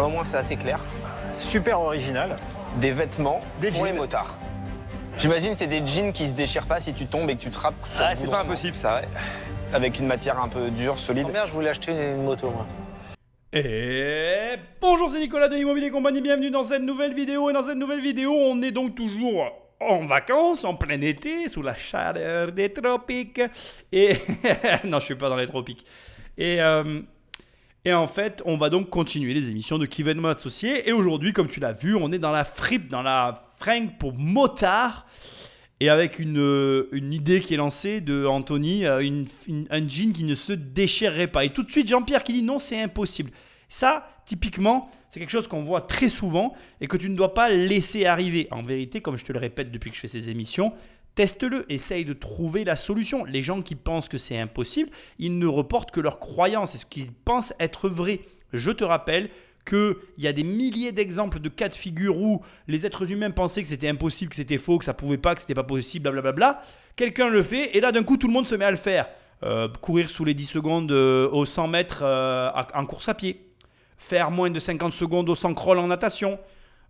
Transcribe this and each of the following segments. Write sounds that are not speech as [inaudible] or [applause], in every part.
Au moins c'est assez clair. Super original. Des vêtements Des pour les jeans. motards. J'imagine c'est des jeans qui se déchirent pas si tu tombes et que tu te rappes sur Ah, c'est pas impossible ça, ouais. Avec une matière un peu dure, solide. Combien je voulais acheter une moto, moi Et bonjour, c'est Nicolas de Immobilier Compagnie, bienvenue dans cette nouvelle vidéo. Et dans cette nouvelle vidéo, on est donc toujours en vacances, en plein été, sous la chaleur des tropiques. Et [laughs] non, je suis pas dans les tropiques. Et, euh, et en fait, on va donc continuer les émissions de Kevin Associé. Et aujourd'hui, comme tu l'as vu, on est dans la fripe, dans la fringue pour motard. Et avec une, euh, une idée qui est lancée de Anthony, euh, un jean qui ne se déchirerait pas. Et tout de suite, Jean-Pierre qui dit non, c'est impossible. Ça, typiquement, c'est quelque chose qu'on voit très souvent et que tu ne dois pas laisser arriver. En vérité, comme je te le répète depuis que je fais ces émissions, teste-le, essaye de trouver la solution. Les gens qui pensent que c'est impossible, ils ne reportent que leurs croyances et ce qu'ils pensent être vrai. Je te rappelle qu'il y a des milliers d'exemples de cas de figure où les êtres humains pensaient que c'était impossible, que c'était faux, que ça pouvait pas, que c'était pas possible, blablabla. Quelqu'un le fait et là d'un coup tout le monde se met à le faire. Euh, courir sous les 10 secondes euh, aux 100 mètres euh, en course à pied. Faire moins de 50 secondes au 100 crawl en natation.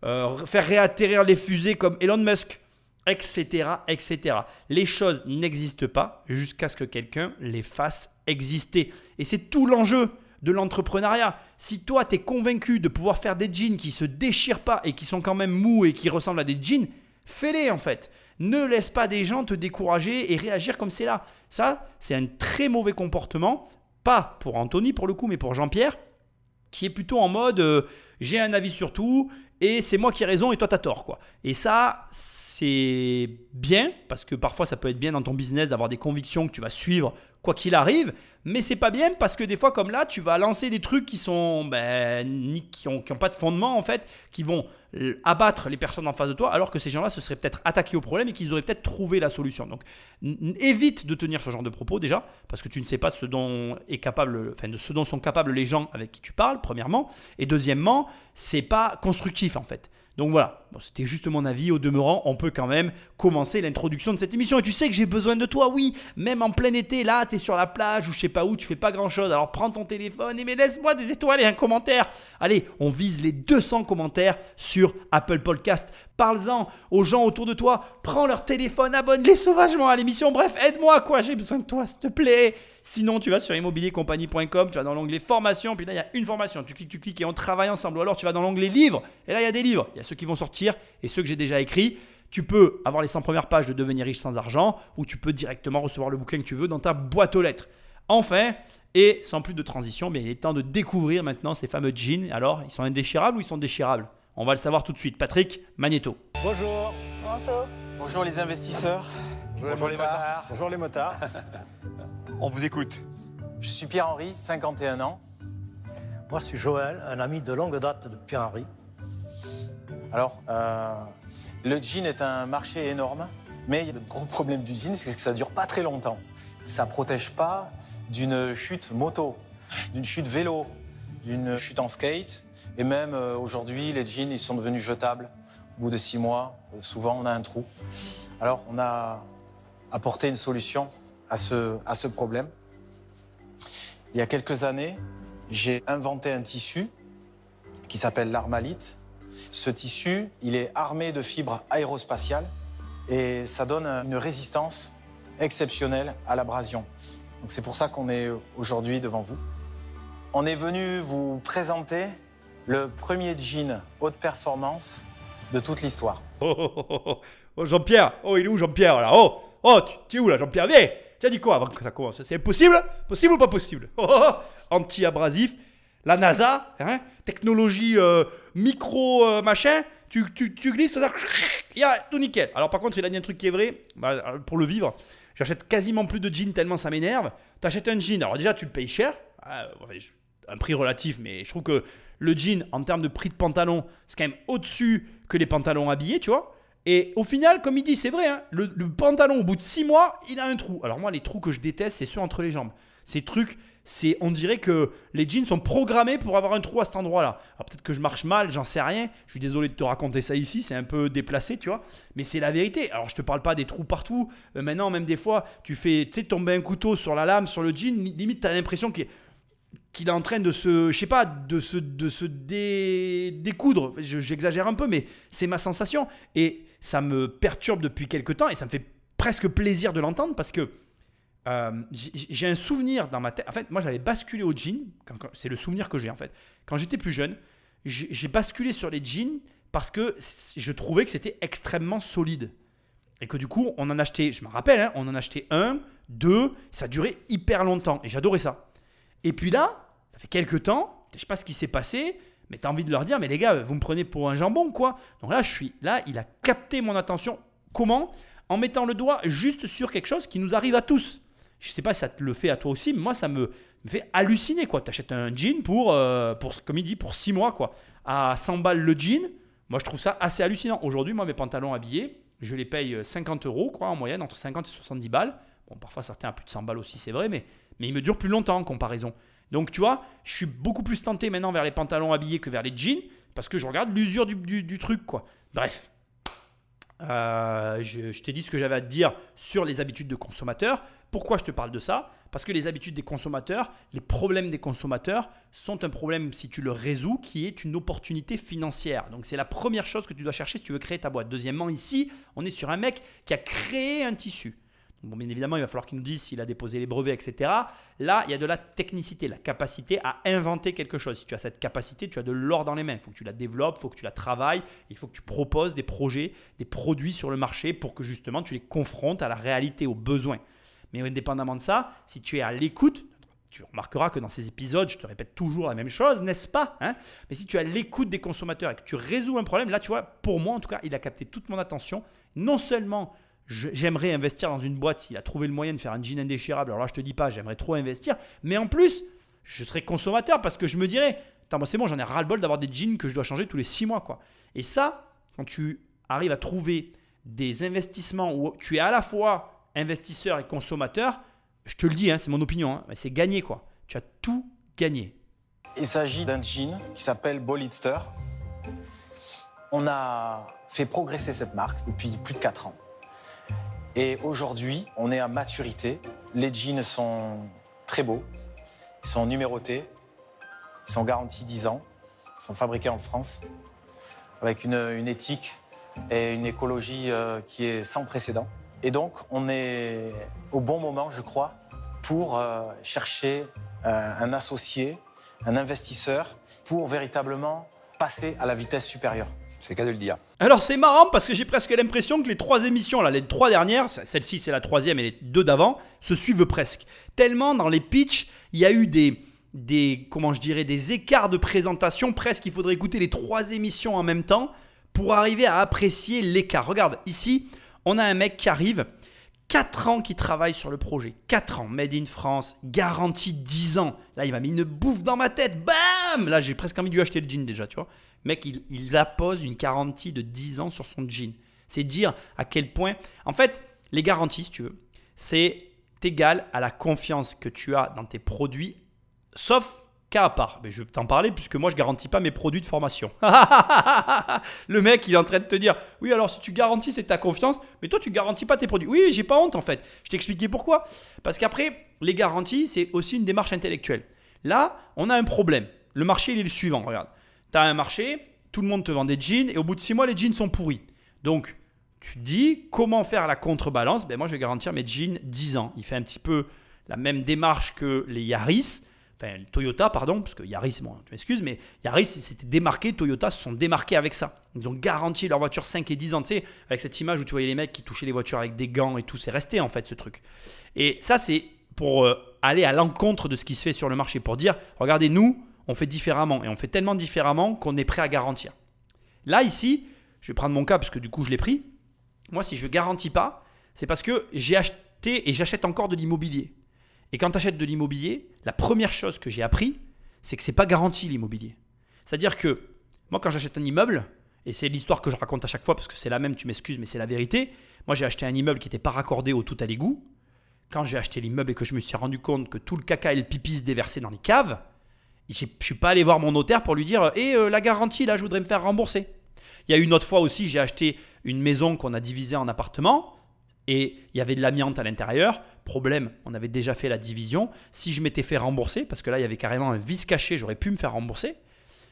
Faire réatterrir les fusées comme Elon Musk. Etc. etc. Les choses n'existent pas jusqu'à ce que quelqu'un les fasse exister. Et c'est tout l'enjeu de l'entrepreneuriat. Si toi, tu es convaincu de pouvoir faire des jeans qui se déchirent pas et qui sont quand même mous et qui ressemblent à des jeans, fais-les en fait. Ne laisse pas des gens te décourager et réagir comme c'est là. Ça, c'est un très mauvais comportement. Pas pour Anthony pour le coup, mais pour Jean-Pierre, qui est plutôt en mode euh, j'ai un avis sur tout et c'est moi qui ai raison et toi t'as tort quoi. Et ça c'est bien parce que parfois ça peut être bien dans ton business d'avoir des convictions que tu vas suivre quoi qu'il arrive, mais c'est pas bien parce que des fois comme là tu vas lancer des trucs qui sont ben, qui ont, qui pas de fondement en fait, qui vont euh, abattre les personnes en face de toi alors que ces gens-là se seraient peut-être attaqués au problème et qu'ils auraient peut-être trouvé la solution. Donc évite de tenir ce genre de propos déjà parce que tu ne sais pas ce dont est capable, enfin de ce dont sont capables les gens avec qui tu parles premièrement et deuxièmement c'est pas constructif en fait. Donc voilà, c'était juste mon avis. Au demeurant, on peut quand même commencer l'introduction de cette émission. Et tu sais que j'ai besoin de toi, oui. Même en plein été, là, tu es sur la plage ou je sais pas où, tu fais pas grand chose. Alors prends ton téléphone et laisse-moi des étoiles et un commentaire. Allez, on vise les 200 commentaires sur Apple Podcast. Parle-en aux gens autour de toi. Prends leur téléphone, abonne-les sauvagement à l'émission. Bref, aide-moi, quoi. J'ai besoin de toi, s'il te plaît. Sinon, tu vas sur immobiliercompagnie.com, tu vas dans l'onglet formation, puis là, il y a une formation. Tu cliques, tu cliques et on travaille ensemble. Ou alors, tu vas dans l'onglet livres, et là, il y a des livres. Il y a ceux qui vont sortir et ceux que j'ai déjà écrits. Tu peux avoir les 100 premières pages de Devenir riche sans argent, ou tu peux directement recevoir le bouquin que tu veux dans ta boîte aux lettres. Enfin, et sans plus de transition, mais il est temps de découvrir maintenant ces fameux jeans. Alors, ils sont indéchirables ou ils sont déchirables? On va le savoir tout de suite. Patrick Magneto. Bonjour. Bonjour. Bonjour les investisseurs. Bonjour les motards. Bonjour les motards. [laughs] On vous écoute. Je suis Pierre-Henri, 51 ans. Moi, je suis Joël, un ami de longue date de Pierre-Henri. Alors, euh, le jean est un marché énorme, mais le gros problème du jean, c'est que ça dure pas très longtemps. Ça protège pas d'une chute moto, d'une chute vélo, d'une chute en skate. Et même euh, aujourd'hui, les jeans, ils sont devenus jetables. Au bout de six mois, euh, souvent, on a un trou. Alors, on a apporté une solution à ce, à ce problème. Il y a quelques années, j'ai inventé un tissu qui s'appelle l'armalite. Ce tissu, il est armé de fibres aérospatiales et ça donne une résistance exceptionnelle à l'abrasion. Donc c'est pour ça qu'on est aujourd'hui devant vous. On est venu vous présenter le premier jean haute performance de toute l'histoire. Oh, oh, oh, oh, Jean-Pierre Oh, il est où Jean-Pierre? Là Oh, oh, tu, tu es où là Jean-Pierre? Viens Tu as dit quoi avant que ça commence? C'est possible? Possible ou pas possible? Oh, oh, oh, Anti-abrasif, la NASA, hein, technologie euh, micro euh, machin, tu, tu, glisses, il tout nickel. Alors par contre, il a dit un truc qui est vrai, bah, pour le vivre, j'achète quasiment plus de jeans tellement ça m'énerve. T'achètes un jean, alors déjà tu le payes cher, un prix relatif, mais je trouve que le jean, en termes de prix de pantalon, c'est quand même au-dessus que les pantalons habillés, tu vois. Et au final, comme il dit, c'est vrai, hein, le, pantalon, au bout de 6 mois, il a un trou. Alors moi, les trous que je déteste, c'est ceux entre les jambes. Ces trucs, c'est, on dirait que les jeans sont programmés pour avoir un trou à cet endroit-là. Alors peut-être que je marche mal, j'en sais rien. Je suis désolé de te raconter ça ici, c'est un peu déplacé, tu vois. Mais c'est la vérité. Alors je te parle pas des trous partout. Euh, maintenant, même des fois, tu fais, tomber un couteau sur la lame, sur le jean, li- limite, tu as l'impression qu'il est en train de se, je sais pas, de se, de se dé- découdre. Je- J'exagère un peu, mais c'est ma sensation. Et ça me perturbe depuis quelques temps et ça me fait presque plaisir de l'entendre parce que euh, j'ai un souvenir dans ma tête. En fait, moi, j'avais basculé au jean. C'est le souvenir que j'ai en fait. Quand j'étais plus jeune, j'ai basculé sur les jeans parce que je trouvais que c'était extrêmement solide. Et que du coup, on en achetait, je me rappelle, hein, on en achetait un, deux, ça durait hyper longtemps. Et j'adorais ça. Et puis là, ça fait quelques temps, je sais pas ce qui s'est passé, mais tu as envie de leur dire, mais les gars, vous me prenez pour un jambon, quoi. Donc là, je suis là, il a capté mon attention. Comment? En mettant le doigt juste sur quelque chose qui nous arrive à tous. Je sais pas si ça te le fait à toi aussi, mais moi, ça me, fait halluciner, quoi. Tu achètes un jean pour, euh, pour, comme il dit, pour 6 mois, quoi. À 100 balles le jean, moi, je trouve ça assez hallucinant. Aujourd'hui, moi, mes pantalons habillés, je les paye euh, 50 euros, quoi, en moyenne, entre 50 et 70 balles. Bon, parfois, certains à plus de 100 balles aussi, c'est vrai, mais, mais ils me durent plus longtemps en comparaison. Donc, tu vois, je suis beaucoup plus tenté maintenant vers les pantalons habillés que vers les jeans, parce que je regarde l'usure du, du- truc, quoi. Bref. Euh, je, je t'ai dit ce que j'avais à te dire sur les habitudes de consommateurs. Pourquoi je te parle de ça? Parce que les habitudes des consommateurs, les problèmes des consommateurs sont un problème, si tu le résous, qui est une opportunité financière. Donc c'est la première chose que tu dois chercher si tu veux créer ta boîte. Deuxièmement, ici, on est sur un mec qui a créé un tissu. Bon, bien évidemment, il va falloir qu'il nous dise s'il a déposé les brevets, etc. Là, il y a de la technicité, la capacité à inventer quelque chose. Si tu as cette capacité, tu as de l'or dans les mains. Il faut que tu la développes, il faut que tu la travailles, il faut que tu proposes des projets, des produits sur le marché pour que justement tu les confrontes à la réalité, aux besoins. Mais indépendamment de ça, si tu es à l'écoute, tu remarqueras que dans ces épisodes, je te répète toujours la même chose, n'est-ce pas hein? Mais si tu à l'écoute des consommateurs et que tu résous un problème, là, tu vois, pour moi, en tout cas, il a capté toute mon attention. Non seulement j'aimerais investir dans une boîte s'il a trouvé le moyen de faire un jean indéchirable, alors là, je te dis pas, j'aimerais trop investir, mais en plus, je serais consommateur parce que je me dirais, moi, c'est bon, j'en ai ras-le-bol d'avoir des jeans que je dois changer tous les 6 mois, quoi. Et ça, quand tu arrives à trouver des investissements où tu es à la fois investisseur et consommateur, je te le dis, hein, c'est mon opinion, hein, c'est gagné, quoi. Tu as tout gagné. Il s'agit d'un jean qui s'appelle Bolidster. On a fait progresser cette marque depuis plus de 4 ans. Et aujourd'hui, on est à maturité. Les jeans sont très beaux. Ils sont numérotés. Ils sont garantis 10 ans. Ils sont fabriqués en France. Avec une, éthique et une écologie euh, qui est sans précédent. Et donc, on est au bon moment, je crois, pour euh, chercher euh, un associé, un investisseur, pour véritablement passer à la vitesse supérieure. C'est cas de le dire. Alors c'est marrant parce que j'ai presque l'impression que les trois émissions, là, les trois dernières, celle-ci c'est la troisième et les deux d'avant, se suivent presque. Tellement dans les pitchs, il y a eu des, des, comment je dirais, des écarts de présentation. Presque, il faudrait écouter les trois émissions en même temps pour arriver à apprécier l'écart. Regarde, ici, on a un mec qui arrive, 4 ans qui travaille sur le projet. 4 ans, made in France, garantie 10 ans. Là, il m'a mis une bouffe dans ma tête. Bam Là, j'ai presque envie de lui acheter le jean déjà, tu vois. Mec, il, il appose une garantie de 10 ans sur son jean. C'est dire à quel point. En fait, les garanties, si tu veux, c'est égal à la confiance que tu as dans tes produits, sauf cas à part. Mais je vais t'en parler puisque moi, je garantis pas mes produits de formation. [laughs] le mec, il est en train de te dire Oui, alors si tu garantis, c'est ta confiance, mais toi, tu garantis pas tes produits. Oui, j'ai pas honte en fait. Je t'ai expliqué pourquoi. Parce qu'après, les garanties, c'est aussi une démarche intellectuelle. Là, on a un problème. Le marché, il est le suivant. Regarde. Tu as un marché, tout le monde te vend des jeans, et au bout de 6 mois, les jeans sont pourris. Donc, tu dis comment faire la contrebalance? Ben moi, je vais garantir mes jeans 10 ans. Il fait un petit peu la même démarche que les Yaris. Enfin, Toyota, pardon, parce que Yaris, bon, tu m'excuses, mais Yaris, ils s'étaient démarqués, Toyota se sont démarqués avec ça. Ils ont garanti leur voiture 5 et 10 ans, tu sais, avec cette image où tu voyais les mecs qui touchaient les voitures avec des gants et tout, c'est resté en fait ce truc. Et ça, c'est pour euh, aller à l'encontre de ce qui se fait sur le marché, pour dire, regardez, nous, on fait différemment, et on fait tellement différemment qu'on est prêt à garantir. Là, ici, je vais prendre mon cas, parce que du coup, je l'ai pris. Moi, si je ne garantis pas, c'est parce que j'ai acheté et j'achète encore de l'immobilier. Et quand tu achètes de l'immobilier, la première chose que j'ai appris, c'est que c'est pas garanti l'immobilier. C'est-à-dire que moi, quand j'achète un immeuble, et c'est l'histoire que je raconte à chaque fois parce que c'est la même, tu m'excuses, mais c'est la vérité. Moi, j'ai acheté un immeuble qui n'était pas raccordé au tout à l'égout. Quand j'ai acheté l'immeuble et que je me suis rendu compte que tout le caca et le pipi se déversaient dans les caves, je ne suis pas allé voir mon notaire pour lui dire Et la garantie, là, je voudrais me faire rembourser. Il y a une autre fois aussi, j'ai acheté une maison qu'on a divisée en appartements. Et il y avait de l'amiante à l'intérieur. Problème, on avait déjà fait la division. Si je m'étais fait rembourser, parce que là il y avait carrément un vice caché, j'aurais pu me faire rembourser.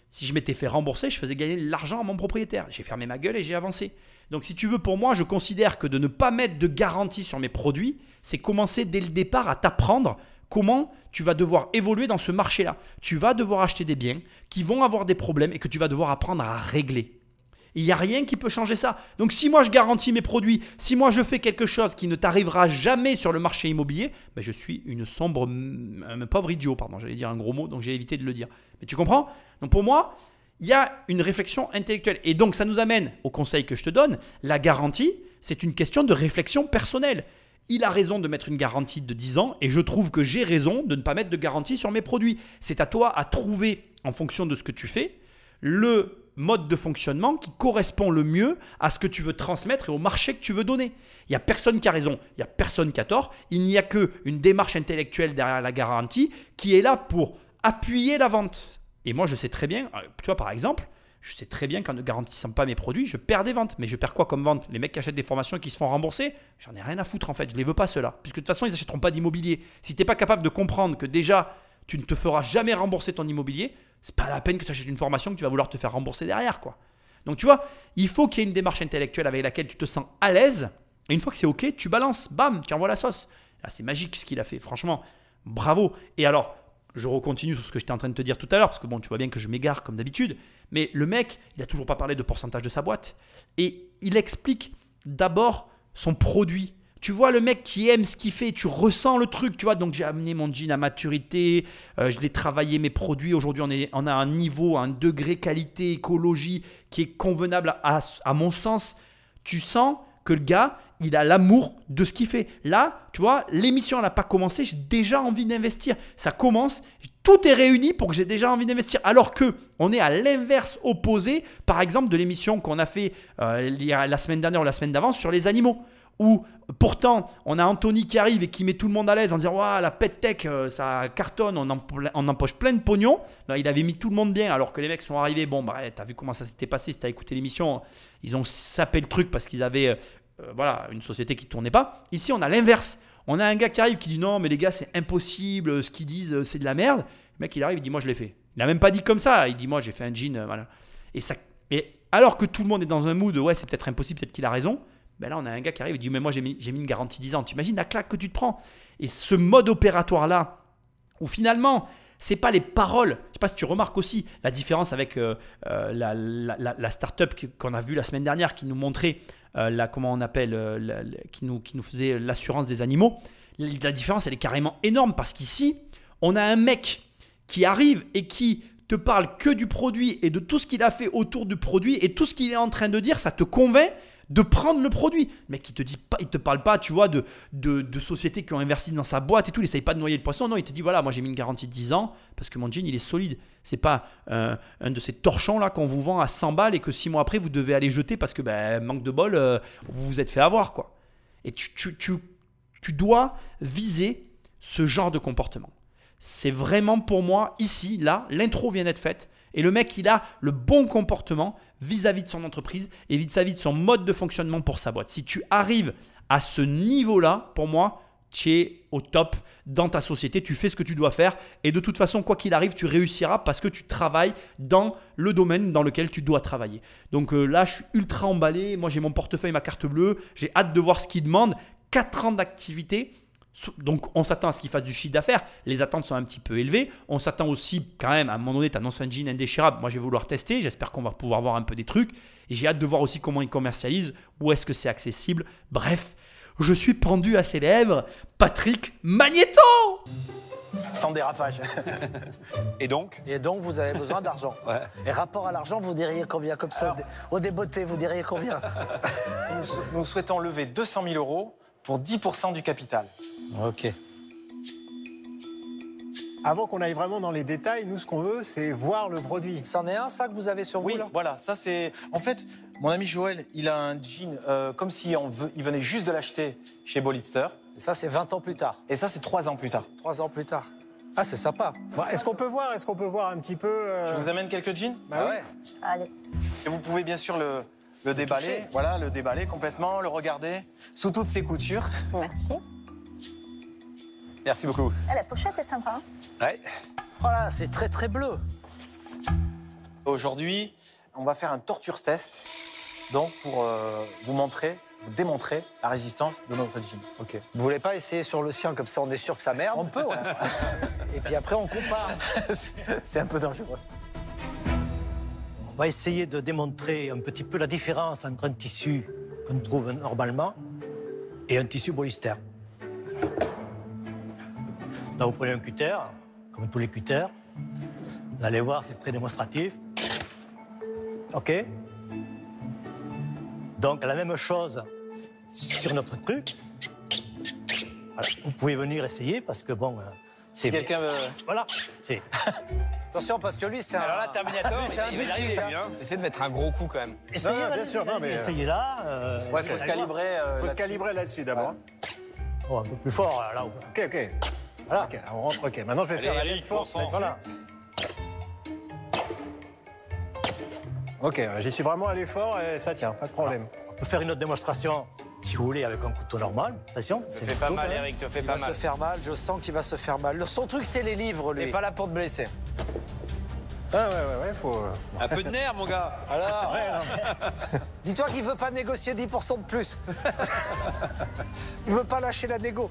Si je m'étais fait rembourser, je faisais gagner de l'argent à mon propriétaire. J'ai fermé ma gueule et j'ai avancé. Donc si tu veux, pour moi, je considère que de ne pas mettre de garantie sur mes produits, c'est commencer dès le départ à t'apprendre comment tu vas devoir évoluer dans ce marché-là. Tu vas devoir acheter des biens qui vont avoir des problèmes et que tu vas devoir apprendre à régler. Il n'y a rien qui peut changer ça. Donc si moi je garantis mes produits, si moi je fais quelque chose qui ne t'arrivera jamais sur le marché immobilier, ben je suis une sombre, un pauvre idiot, pardon, j'allais dire un gros mot, donc j'ai évité de le dire. Mais tu comprends? Donc pour moi, il y a une réflexion intellectuelle. Et donc ça nous amène au conseil que je te donne. La garantie, c'est une question de réflexion personnelle. Il a raison de mettre une garantie de 10 ans et je trouve que j'ai raison de ne pas mettre de garantie sur mes produits. C'est à toi à trouver, en fonction de ce que tu fais, le mode de fonctionnement qui correspond le mieux à ce que tu veux transmettre et au marché que tu veux donner. Il n'y a personne qui a raison, il n'y a personne qui a tort. Il n'y a qu'une démarche intellectuelle derrière la garantie qui est là pour appuyer la vente. Et moi, je sais très bien, euh, tu vois, par exemple, je sais très bien qu'en ne garantissant pas mes produits, je perds des ventes. Mais je perds quoi comme vente? Les mecs qui achètent des formations et qui se font rembourser, j'en ai rien à foutre en fait. Je ne les veux pas ceux-là. Puisque de toute façon, ils n'achèteront pas d'immobilier. Si tu n'es pas capable de comprendre que déjà, tu ne te feras jamais rembourser ton immobilier, c'est pas la peine que tu achètes une formation que tu vas vouloir te faire rembourser derrière, quoi. Donc tu vois, il faut qu'il y ait une démarche intellectuelle avec laquelle tu te sens à l'aise. Et une fois que c'est ok, tu balances, bam, tu envoies la sauce. Là, c'est magique ce qu'il a fait. Franchement, bravo. Et alors, je recontinue sur ce que j'étais en train de te dire tout à l'heure, parce que bon, tu vois bien que je m'égare comme d'habitude. Mais le mec, il a toujours pas parlé de pourcentage de sa boîte. Et il explique d'abord son produit. Tu vois le mec qui aime ce qu'il fait, tu ressens le truc, tu vois. Donc j'ai amené mon jean à maturité, euh, je l'ai travaillé mes produits. Aujourd'hui, on, est, on a un niveau, un degré qualité, écologie qui est convenable à, à mon sens. Tu sens que le gars, il a l'amour de ce qu'il fait. Là, tu vois, l'émission n'a pas commencé, j'ai déjà envie d'investir. Ça commence, tout est réuni pour que j'ai déjà envie d'investir. Alors que on est à l'inverse opposé, par exemple, de l'émission qu'on a fait euh, la semaine dernière ou la semaine d'avant sur les animaux où pourtant on a Anthony qui arrive et qui met tout le monde à l'aise en disant la pet tech, euh, ça cartonne, on, on empoche plein de pognon. Il avait mis tout le monde bien alors que les mecs sont arrivés. Bon, bah, t'as vu comment ça s'était passé si t'as écouté l'émission. Ils ont sapé le truc parce qu'ils avaient euh, euh, voilà, une société qui tournait pas. Ici, on a l'inverse. On a un gars qui arrive qui dit Non, mais les gars, c'est impossible, ce qu'ils disent, c'est de la merde. Le mec, il arrive, il dit Moi, je l'ai fait. Il n'a même pas dit comme ça. Il dit Moi, j'ai fait un jean. Et, ça, et alors que tout le monde est dans un mood Ouais, c'est peut-être impossible, peut-être qu'il a raison ben là, on a un gars qui arrive et dit Mais moi, j'ai mis, une garantie 10 ans. Tu imagines la claque que tu te prends Et ce mode opératoire-là, où finalement, c'est pas les paroles. Je sais pas si tu remarques aussi la différence avec euh, euh, la, la, la, start-up qu'on a vue la semaine dernière qui nous montrait euh, la, comment on appelle, qui, nous, qui nous faisait l'assurance des animaux. La différence, elle est carrément énorme parce qu'ici, on a un mec qui arrive et qui te parle que du produit et de tout ce qu'il a fait autour du produit et tout ce qu'il est en train de dire, ça te convainc de prendre le produit. Mais qui te dit pas, il te parle pas, tu vois, de, de, sociétés qui ont investi dans sa boîte et tout. Il essaye pas de noyer le poisson. Non, il te dit voilà, moi j'ai mis une garantie de 10 ans parce que mon jean il est solide. C'est pas euh, un de ces torchons là qu'on vous vend à 100 balles et que 6 mois après vous devez aller jeter parce que ben, manque de bol, euh, vous vous êtes fait avoir quoi. Et tu, tu, tu, tu dois viser ce genre de comportement. C'est vraiment pour moi ici, là, l'intro vient d'être faite. Et le mec, il a le bon comportement vis-à-vis de son entreprise et vis-à-vis de son mode de fonctionnement pour sa boîte. Si tu arrives à ce niveau-là, pour moi, tu es au top dans ta société, tu fais ce que tu dois faire et de toute façon, quoi qu'il arrive, tu réussiras parce que tu travailles dans le domaine dans lequel tu dois travailler. Donc euh, là, je suis ultra emballé. Moi, j'ai mon portefeuille, ma carte bleue. J'ai hâte de voir ce qu'il demande. 4 ans d'activité donc on s'attend à ce qu'il fasse du chiffre d'affaires. Les attentes sont un petit peu élevées. On s'attend aussi quand même, à un moment donné, tu annonces un jean indéchirable. Moi, je vais vouloir tester. J'espère qu'on va pouvoir voir un peu des trucs. Et j'ai hâte de voir aussi comment il commercialise, où est-ce que c'est accessible. Bref, je suis pendu à ses lèvres. Patrick Magneto Sans dérapage. [laughs] Et donc? Et donc, vous avez besoin d'argent. [laughs] Et rapport à l'argent, vous diriez combien comme ça? Au débeauté, vous diriez combien? [laughs] Nous, nous souhaitons lever 200 000 euros pour 10% du capital. Ok. Avant qu'on aille vraiment dans les détails, nous, ce qu'on veut, c'est voir le produit. C'en est un, ça, que vous avez sur oui, vous, là voilà. Ça, c'est... En fait, mon ami Joël, il a un jean euh, comme si on veut... il venait juste de l'acheter chez Bolitzer. Et ça, c'est 20 ans plus tard. Et ça, c'est 3 ans plus tard. 3 ans plus tard. Ah, c'est sympa. est-ce qu'on peut voir Est-ce qu'on peut voir un petit peu euh, Je vous amène quelques jeans Bah ouais. Allez. Et vous pouvez bien sûr le, Le déballer, voilà, le déballer complètement, le regarder sous toutes ses coutures. Merci. Merci beaucoup. Ah, la pochette est sympa. hein. Ouais. Voilà, c'est très très bleu. Aujourd'hui, on va faire un torture test, donc pour euh, vous montrer, vous démontrer la résistance de notre jean. Ok. Vous voulez pas essayer sur le sien, comme ça on est sûr que ça merde? On peut, ouais. [laughs] Et puis après on compare. [laughs] C'est un peu dangereux. On va essayer de démontrer un petit peu la différence entre un tissu qu'on trouve normalement et un tissu polyester. Là, vous prenez un cutter, comme tous les cutters. Vous allez voir, c'est très démonstratif. OK Donc, la même chose sur notre truc. Voilà. Vous pouvez venir essayer parce que, bon, euh, c'est... Si quelqu'un veut... Voilà, c'est... [laughs] Attention, parce que lui, c'est un. Alors là, Terminator, [laughs] c'est un budget, là. lui, hein. Essaye de mettre un gros coup quand même. Essayez, Non, non, bien sûr, non, mais, euh, Essayez là. euh, Ouais, faut se calibrer. euh, faut se là-dessus. calibrer là-dessus d'abord. Oh, un peu plus fort, là. où- Ok, ok. Voilà. Ok, on rentre, ok. Maintenant, je vais Allez, faire la Eric, même force. concentre. Voilà. Ok, j'y suis vraiment allé fort et ça tient, pas de problème. On peut faire une autre démonstration, si vous voulez, avec un couteau normal. Attention. Te c'est fais pas plutôt, mal, hein. Eric, te fais Il pas va se mal. faire mal, je sens qu'il va se faire mal. Son truc, c'est les livres, T'es lui. pas là pour te blesser. Ah ouais, ouais, ouais, faut. euh, Un peu de nerf, mon gars. Alors, [laughs] dis-toi qu'il veut pas négocier 10% de plus. [laughs] Il veut pas lâcher la négo.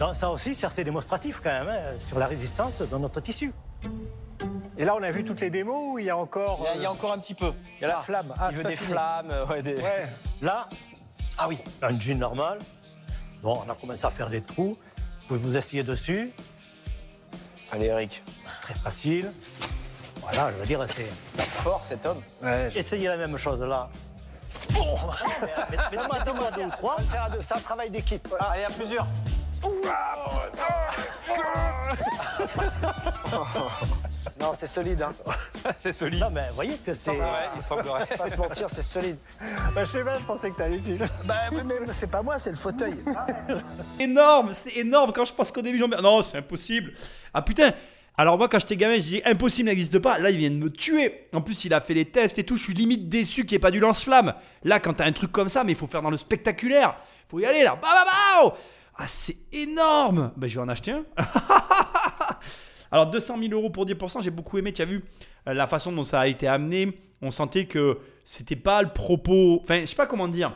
Dans ça aussi, c'est assez démonstratif quand même, hein, sur la résistance de notre tissu. Et là, on a vu toutes les démos ou il y a encore. Il y a- il y a encore un petit peu. Il y a la flamme. Ah, Il veut des fini. flammes, euh, ouais, des... euh, Ouais. Là, Ah oui. un jean normal. Bon, on a commencé à faire des trous. Vous pouvez vous essayer dessus. Allez, Eric. Très facile. Voilà, je veux dire, c'est... Fort cet homme. Ouais, je- Essayez la même chose là. Oh Mettez-moi mettez-moi deux ou trois. On va le faire à deux, c'est un travail d'équipe. Ah, allez, à plusieurs. [laughs] Non, c'est solide, hein. [laughs] C'est solide. Non, mais vous voyez que c'est... Ouais, il semblerait. Pas se mentir, c'est solide. Bah, je sais pas, je pensais que t'allais dire. Bah oui, mais c'est pas moi, c'est le fauteuil. énorme, c'est énorme. Quand je pense qu'au début, j'en non, c'est impossible. Ah putain. Alors moi, quand j'étais gamin, je disais impossible n'existe pas. Là, il vient de me tuer. En plus, il a fait les tests et tout. Je suis limite déçu qu'il n'y ait pas du lance-flamme. Là, quand t'as un truc comme ça, mais il faut faire dans le spectaculaire. Faut y aller là. Bah, bah, bah Ah, c'est énorme. Bah, je vais en acheter un. [laughs] Alors 200 000 euros pour 10%, j'ai beaucoup aimé, tu as vu euh, la façon dont ça a été amené. On sentait que c'était pas le propos. Enfin, je sais pas comment dire.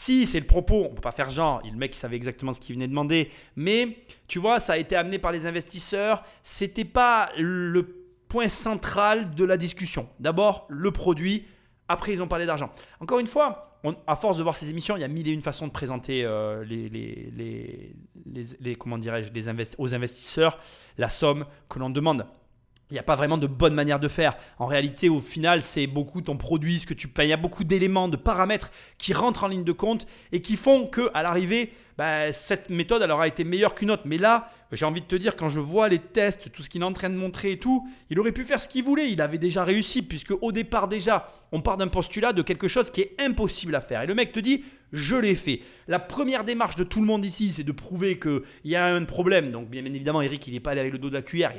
Si, c'est le propos, on peut pas faire genre. Le mec, il savait exactement ce qu'il venait demander. Mais tu vois, ça a été amené par les investisseurs. C'était pas le point central de la discussion. D'abord, le produit. Après, ils ont parlé d'argent. Encore une fois, à force de voir ces émissions, il y a mille et une façons de présenter euh, les, comment dirais-je, les aux investisseurs la somme que l'on demande. Il n'y a pas vraiment de bonne manière de faire. En réalité, au final, c'est beaucoup ton produit, ce que tu payes. Il y a beaucoup d'éléments, de paramètres qui rentrent en ligne de compte et qui font que, à l'arrivée, bah, cette méthode elle aura été meilleure qu'une autre. Mais là, j'ai envie de te dire, quand je vois les tests, tout ce qu'il est en train de montrer et tout, il aurait pu faire ce qu'il voulait. Il avait déjà réussi, puisque au départ, déjà, on part d'un postulat de quelque chose qui est impossible à faire. Et le mec te dit, je l'ai fait. La première démarche de tout le monde ici, c'est de prouver qu'il y a un problème. Donc, bien évidemment, Eric, il n'est pas allé avec le dos de la cuillère.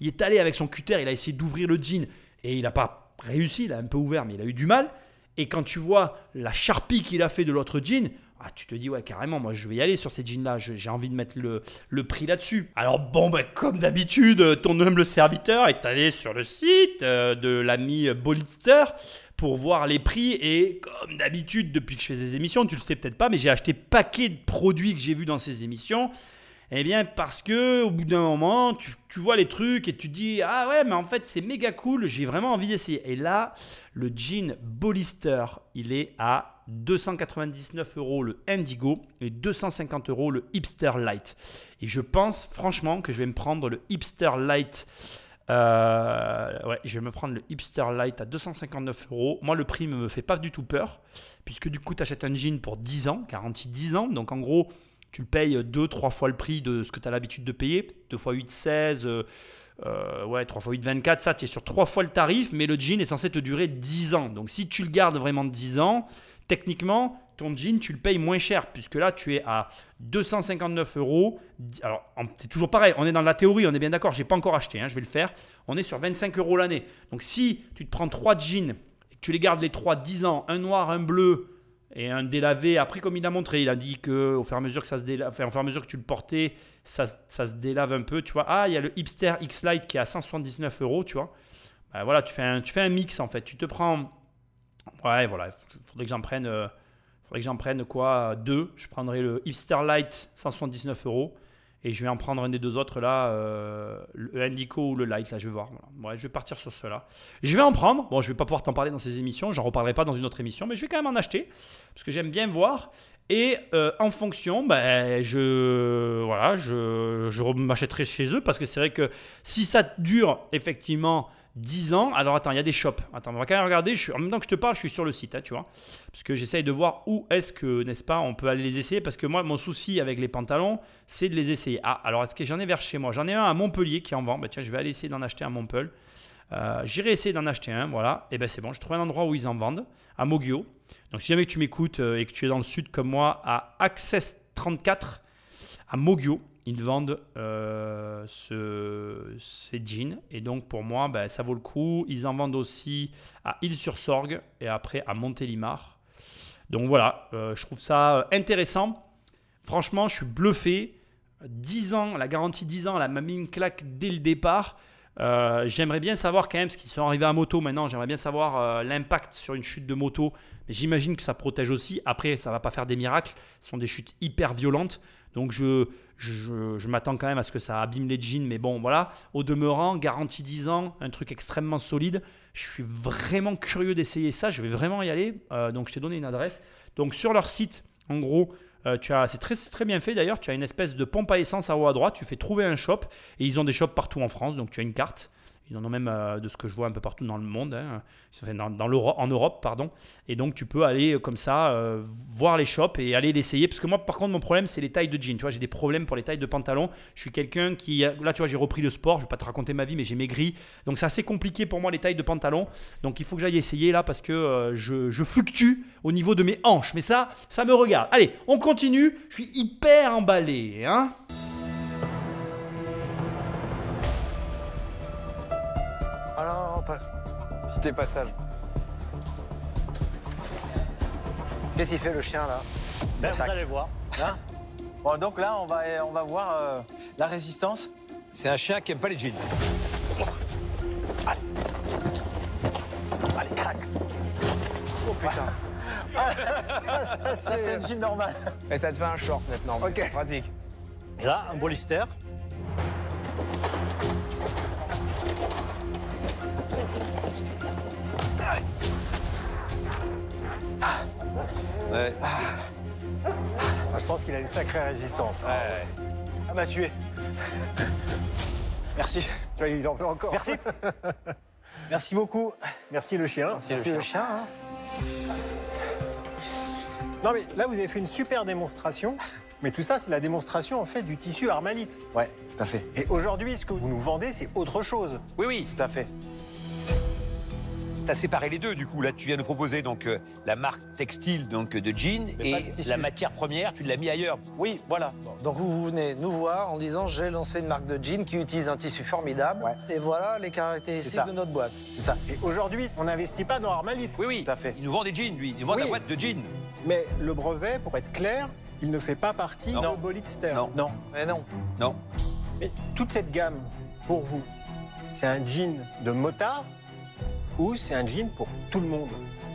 Il, est allé avec son cutter, il a essayé d'ouvrir le jean. Et il n'a pas réussi, il a un peu ouvert, mais il a eu du mal. Et quand tu vois la charpie qu'il a fait de l'autre jean, ah, tu te dis, ouais, carrément, moi je vais y aller sur ces jeans-là, Je- j'ai envie de mettre le, le prix là-dessus. Alors, bon, bah, comme d'habitude, ton humble serviteur est allé sur le site euh, de l'ami Bolitzer pour voir les prix. Et comme d'habitude, depuis que je fais des émissions, tu le sais peut-être pas, mais j'ai acheté paquet de produits que j'ai vus dans ces émissions. Eh bien, parce que au bout d'un moment, tu, vois les trucs et tu dis Ah ouais, mais en fait, c'est méga cool, j'ai vraiment envie d'essayer. Et là, le jean Bollister, il est à 299 euros le Indigo et 250 euros le Hipster Light. Et je pense franchement que je vais me prendre le Hipster Light. Euh, ouais, je vais me prendre le Hipster Light à 259 euros. Moi, le prix ne me fait pas du tout peur, puisque du coup, tu achètes un jean pour 10 ans, garantie 10 ans. Donc, en gros, tu le payes 2-3 fois le prix de ce que tu as l'habitude de payer. 2 fois 8, 16. euh, euh, ouais, 3 fois 8, 24. Ça, tu es sur 3 fois le tarif, mais le jean est censé te durer 10 ans. Donc, si tu le gardes vraiment 10 ans, techniquement, ton jean, tu le payes moins cher, puisque là, tu es à 259 euros. Alors, c'est toujours pareil, on est dans la théorie, on est bien d'accord, je n'ai pas encore acheté, hein, je vais le faire. On est sur 25 euros l'année. Donc, si tu te prends 3 jeans et tu les gardes les trois 10 ans, un noir, un bleu et un délavé. Après, comme il a montré, il a dit que au fur et à mesure que ça se enfin, fur et à mesure que tu le portais, ça, se délave un peu. Tu vois, ah, il y a le hipster X Lite qui est à 179 euros, tu vois. Bah, voilà, tu fais, un, tu fais un mix en fait. Tu te prends. Ouais, voilà, il faudrait que j'en prenne. euh, que j'en prenne quoi Deux. Je prendrai le hipster Lite 179 euros. Et je vais en prendre un des deux autres là, euh, le Indico ou le Light, là je vais voir. Voilà. Je vais partir sur cela. Je vais en prendre. Bon, je vais pas pouvoir t'en parler dans ces émissions, j'en reparlerai pas dans une autre émission, mais je vais quand même en acheter parce que j'aime bien voir. Et euh, en fonction, ben, je voilà, je, je m'achèterai chez eux parce que c'est vrai que si ça dure effectivement 10 ans, alors attends, il y a des shops. Attends, on va quand même regarder. En même temps que je te parle, je suis sur le site, hein, tu vois, parce que j'essaye de voir où est-ce que, n'est-ce pas, on peut aller les essayer. Parce que moi, mon souci avec les pantalons, c'est de les essayer. Ah, alors est-ce que j'en ai vers chez moi? J'en ai un à Montpellier qui en vend. Bah tiens, je vais aller essayer d'en acheter à Montpellier. Euh, J'irai essayer d'en acheter un, voilà. Et ben c'est bon, je trouve un endroit où ils en vendent, à Mogio. Donc si jamais tu m'écoutes euh, et que tu es dans le sud comme moi, à Access 34, à Mogio, ils vendent euh, ce, ces jeans. Et donc pour moi, ben, ça vaut le coup. Ils en vendent aussi à Île-sur-Sorgue et après à Montélimar. Donc voilà, euh, je trouve ça euh, intéressant. Franchement, je suis bluffé. 10 ans, la garantie 10 ans, elle m'a mis une claque dès le départ. J'aimerais bien savoir quand même ce qui sont arrivés à moto maintenant. J'aimerais bien savoir l'impact sur une chute de moto. Mais j'imagine que ça protège aussi. Après, ça va pas faire des miracles. Ce sont des chutes hyper violentes. Donc je, je, m'attends quand même à ce que ça abîme les jeans. Mais bon, voilà. Au demeurant, garantie 10 ans, un truc extrêmement solide. Je suis vraiment curieux d'essayer ça. Je vais vraiment y aller. Euh, donc je t'ai donné une adresse. Donc sur leur site, en gros, euh, tu as, c'est très, très bien fait d'ailleurs. Tu as une espèce de pompe à essence en haut à droite. Tu fais trouver un shop et ils ont des shops partout en France. Donc tu as une carte. Ils en ont même euh, de ce que je vois un peu partout dans le monde, hein. Dans, en Europe, pardon. Et donc tu peux aller euh, comme ça euh, voir les shops et aller l'essayer. Parce que moi, par contre, mon problème, c'est les tailles de jeans. Tu vois, j'ai des problèmes pour les tailles de pantalon. Je suis quelqu'un qui, là, tu vois, j'ai repris le sport. Je vais pas te raconter ma vie, mais j'ai maigri. Donc c'est assez compliqué pour moi les tailles de pantalon. Donc il faut que j'aille essayer là parce que je, je fluctue au niveau de mes hanches. Mais ça, ça me regarde. Allez, on continue. Je suis hyper emballé, hein. Ah non, pas. Sage. Qu'est-ce qu'il fait le chien là Ben, vous allez voir. Hein Bon, donc là, on va, on va voir euh, la résistance. C'est un chien qui aime pas les jeans. Allez, crac Oh putain. [laughs] Ça, c'est un jean normal. Et ça te fait un short maintenant. Ok. C'est pratique. Et là, un bolster. Ouais. Ah, je pense qu'il a une sacrée résistance. Ah bah tu es. Merci. Tu vois, il en veut encore. Merci. Merci beaucoup. Merci le chien. C'est le chien, hein Non mais là vous avez fait une super démonstration. Mais tout ça c'est la démonstration en fait du tissu armalite. Ouais, tout à fait. Et aujourd'hui ce que vous nous vendez c'est autre chose. Oui, oui. Tout à fait. T'as séparé les deux, du coup. Là, tu viens de proposer donc euh, la marque textile donc de jean Mais pas de et tissu. la matière première, tu l'as mis ailleurs. Oui, voilà. Donc vous, vous venez nous voir en disant j'ai lancé une marque de jean qui utilise un tissu formidable. Ouais. Et voilà les C'est caractéristiques ça. de notre boîte. C'est ça. Et aujourd'hui on n'investit pas dans armalite. Oui, oui. Tout à fait. Il nous vend des jeans, lui. Il nous vend Oui. la boîte de jeans. Mais le brevet pour être clair il ne fait pas partie Non. de Bolitster. Non. Non. Mais non. Non. Mais toute cette gamme pour vous c'est un jean de motard ou c'est un jean pour tout le monde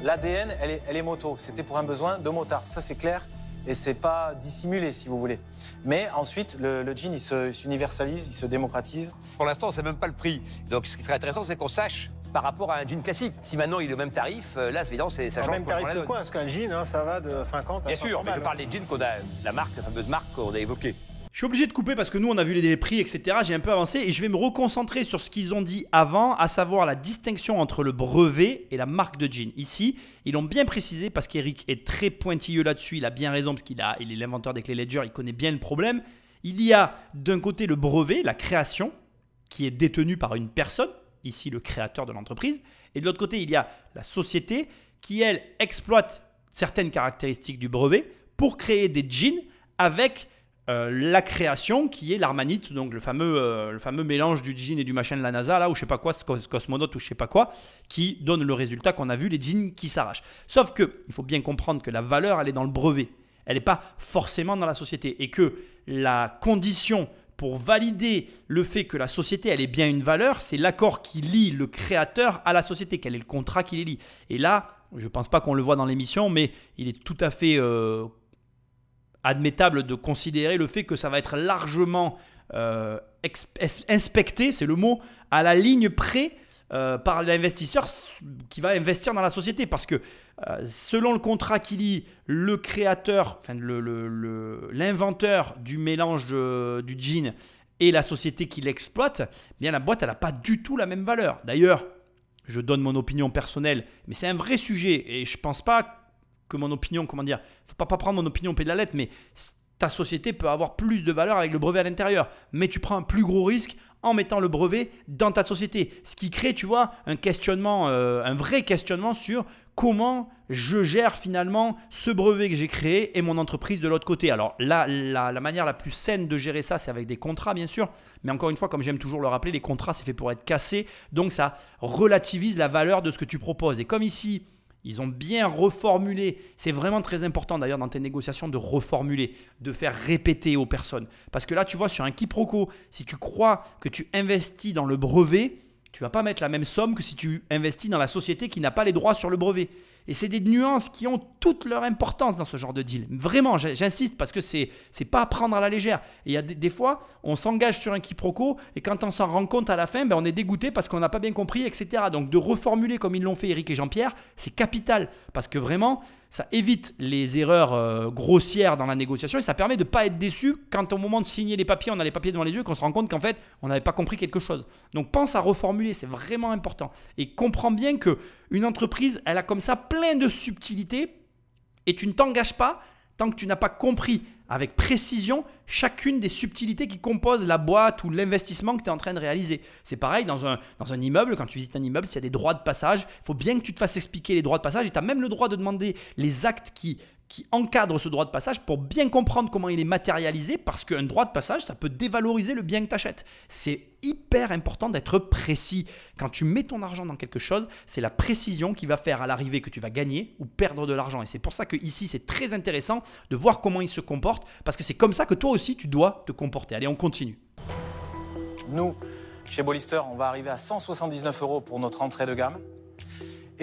L'ADN, elle est, elle est moto. C'était pour un besoin de motard. Ça, c'est clair. Et c'est pas dissimulé, si vous voulez. Mais ensuite, le, le jean, il se- il s'universalise, il se démocratise. Pour l'instant, on sait même pas le prix. Donc, ce qui serait intéressant, c'est qu'on sache par rapport à un jean classique. Si maintenant il est au même tarif, euh, là, évidemment, c'est ça change même tarif la quoi Parce qu'un jean hein, ça va de 50 à Bien 500 sûr, mais je parle des jeans qu'on a, la marque, la fameuse marque qu'on a évoquée. Je suis obligé de couper parce que nous, on a vu les, prix, etc. J'ai un peu avancé et je vais me reconcentrer sur ce qu'ils ont dit avant, à savoir la distinction entre le brevet et la marque de jean. Ici, ils l'ont bien précisé parce qu'Eric est très pointilleux là-dessus. Il a bien raison parce qu'il a, il est l'inventeur des clés Ledger, il connaît bien le problème. Il y a d'un côté le brevet, la création, qui est détenue par une personne, ici le créateur de l'entreprise, et de l'autre côté, il y a la société qui, elle, exploite certaines caractéristiques du brevet pour créer des jeans avec euh, la création qui est l'armanite, donc le fameux, euh, le fameux mélange du jean et du machin de la NASA, là, ou je sais pas quoi, cosmonaute ou je sais pas quoi, qui donne le résultat qu'on a vu, les jeans qui s'arrachent. Sauf que, il faut bien comprendre que la valeur, elle est dans le brevet. Elle n'est pas forcément dans la société. Et que la condition pour valider le fait que la société, elle est bien une valeur, c'est l'accord qui lie le créateur à la société, quel est le contrat qui les lie? Et là, je ne pense pas qu'on le voit dans l'émission, mais il est tout à fait euh, admettable de considérer le fait que ça va être largement euh, inspecté, c'est le mot, à la ligne près euh, par l'investisseur qui va investir dans la société. Parce que euh, selon le contrat qui lie le créateur, enfin l'inventeur du mélange du jean et la société qui l'exploite, eh bien la boîte, elle n'a pas du tout la même valeur. D'ailleurs, je donne mon opinion personnelle, mais c'est un vrai sujet et je pense pas mon opinion, comment dire, faut pas, pas prendre mon opinion au pied de la lettre, mais ta société peut avoir plus de valeur avec le brevet à l'intérieur, mais tu prends un plus gros risque en mettant le brevet dans ta société, ce qui crée, tu vois, un questionnement, euh, un vrai questionnement sur comment je gère finalement ce brevet que j'ai créé et mon entreprise de l'autre côté. Alors là, la, la manière la plus saine de gérer ça, c'est avec des contrats, bien sûr. Mais encore une fois, comme j'aime toujours le rappeler, les contrats, c'est fait pour être cassé. Donc ça relativise la valeur de ce que tu proposes. Et comme ici, ils ont bien reformulé. C'est vraiment très important d'ailleurs dans tes négociations de reformuler, de faire répéter aux personnes. Parce que là, tu vois, sur un quiproquo, si tu crois que tu investis dans le brevet, tu vas pas mettre la même somme que si tu investis dans la société qui n'a pas les droits sur le brevet. Et c'est des nuances qui ont toute leur importance dans ce genre de deal. Vraiment, j'insiste parce que c'est c'est pas à prendre à la légère. Et il y a des, des fois, on s'engage sur un quiproquo et quand on s'en rend compte à la fin, ben, on est dégoûté parce qu'on n'a pas bien compris, etc. Donc de reformuler comme ils l'ont fait Eric et Jean-Pierre, c'est capital parce que vraiment, ça évite les erreurs euh, grossières dans la négociation et ça permet de ne pas être déçu quand au moment de signer les papiers, on a les papiers devant les yeux et qu'on se rend compte qu'en fait, on n'avait pas compris quelque chose. Donc pense à reformuler, c'est vraiment important. Et comprends bien que une entreprise, elle a comme ça plein de subtilités et tu ne t'engages pas tant que tu n'as pas compris avec précision chacune des subtilités qui composent la boîte ou l'investissement que tu es en train de réaliser. C'est pareil dans un, immeuble, quand tu visites un immeuble, s'il y a des droits de passage, il faut bien que tu te fasses expliquer les droits de passage et tu as même le droit de demander les actes qui, qui encadrent ce droit de passage pour bien comprendre comment il est matérialisé parce qu'un droit de passage, ça peut dévaloriser le bien que tu achètes. C'est hyper important d'être précis. Quand tu mets ton argent dans quelque chose, c'est la précision qui va faire à l'arrivée que tu vas gagner ou perdre de l'argent. Et c'est pour ça que ici, c'est très intéressant de voir comment il se comporte parce que c'est comme ça que toi aussi, tu dois te comporter. Allez, on continue. Nous, chez Bollister, on va arriver à 179 euros pour notre entrée de gamme.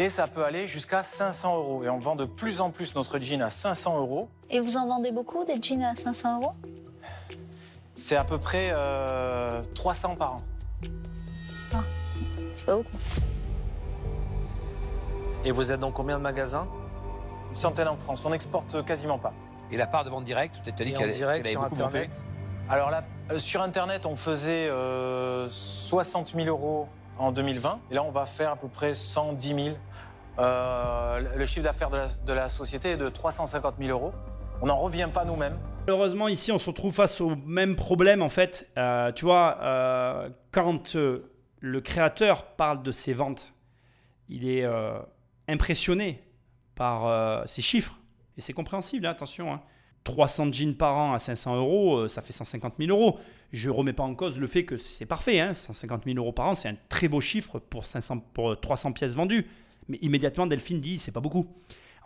Et ça peut aller jusqu'à 500 euros. Et on vend de plus en plus notre jean à 500 euros. Et vous en vendez beaucoup des jeans à 500 euros? C'est à peu près euh, 300 par an. C'est pas beaucoup. Et vous êtes dans combien de magasins? Une centaine en France. On n'exporte quasiment pas. Et la part de vente directe, tu as dit qu'elle avait sur beaucoup monté. Internet? Alors là, euh, sur Internet, on faisait euh, 60 000 euros en 2020. Et là, on va faire à peu près 110 000. Euh, le chiffre d'affaires de la, société est de 350 000 euros. On n'en revient pas nous-mêmes. Malheureusement, ici, on se retrouve face au même problème, en fait. Euh, tu vois, euh, quand le créateur parle de ses ventes, il est impressionné par ces chiffres. Et c'est compréhensible, hein, attention. hein. 300 jeans par an à 500 euros, ça fait 150 000 euros. Je ne remets pas en cause le fait que c'est parfait. Hein, 150 000 euros par an, c'est un très beau chiffre pour, 500, pour euh, 300 pièces vendues. Mais immédiatement, Delphine dit, c'est pas beaucoup.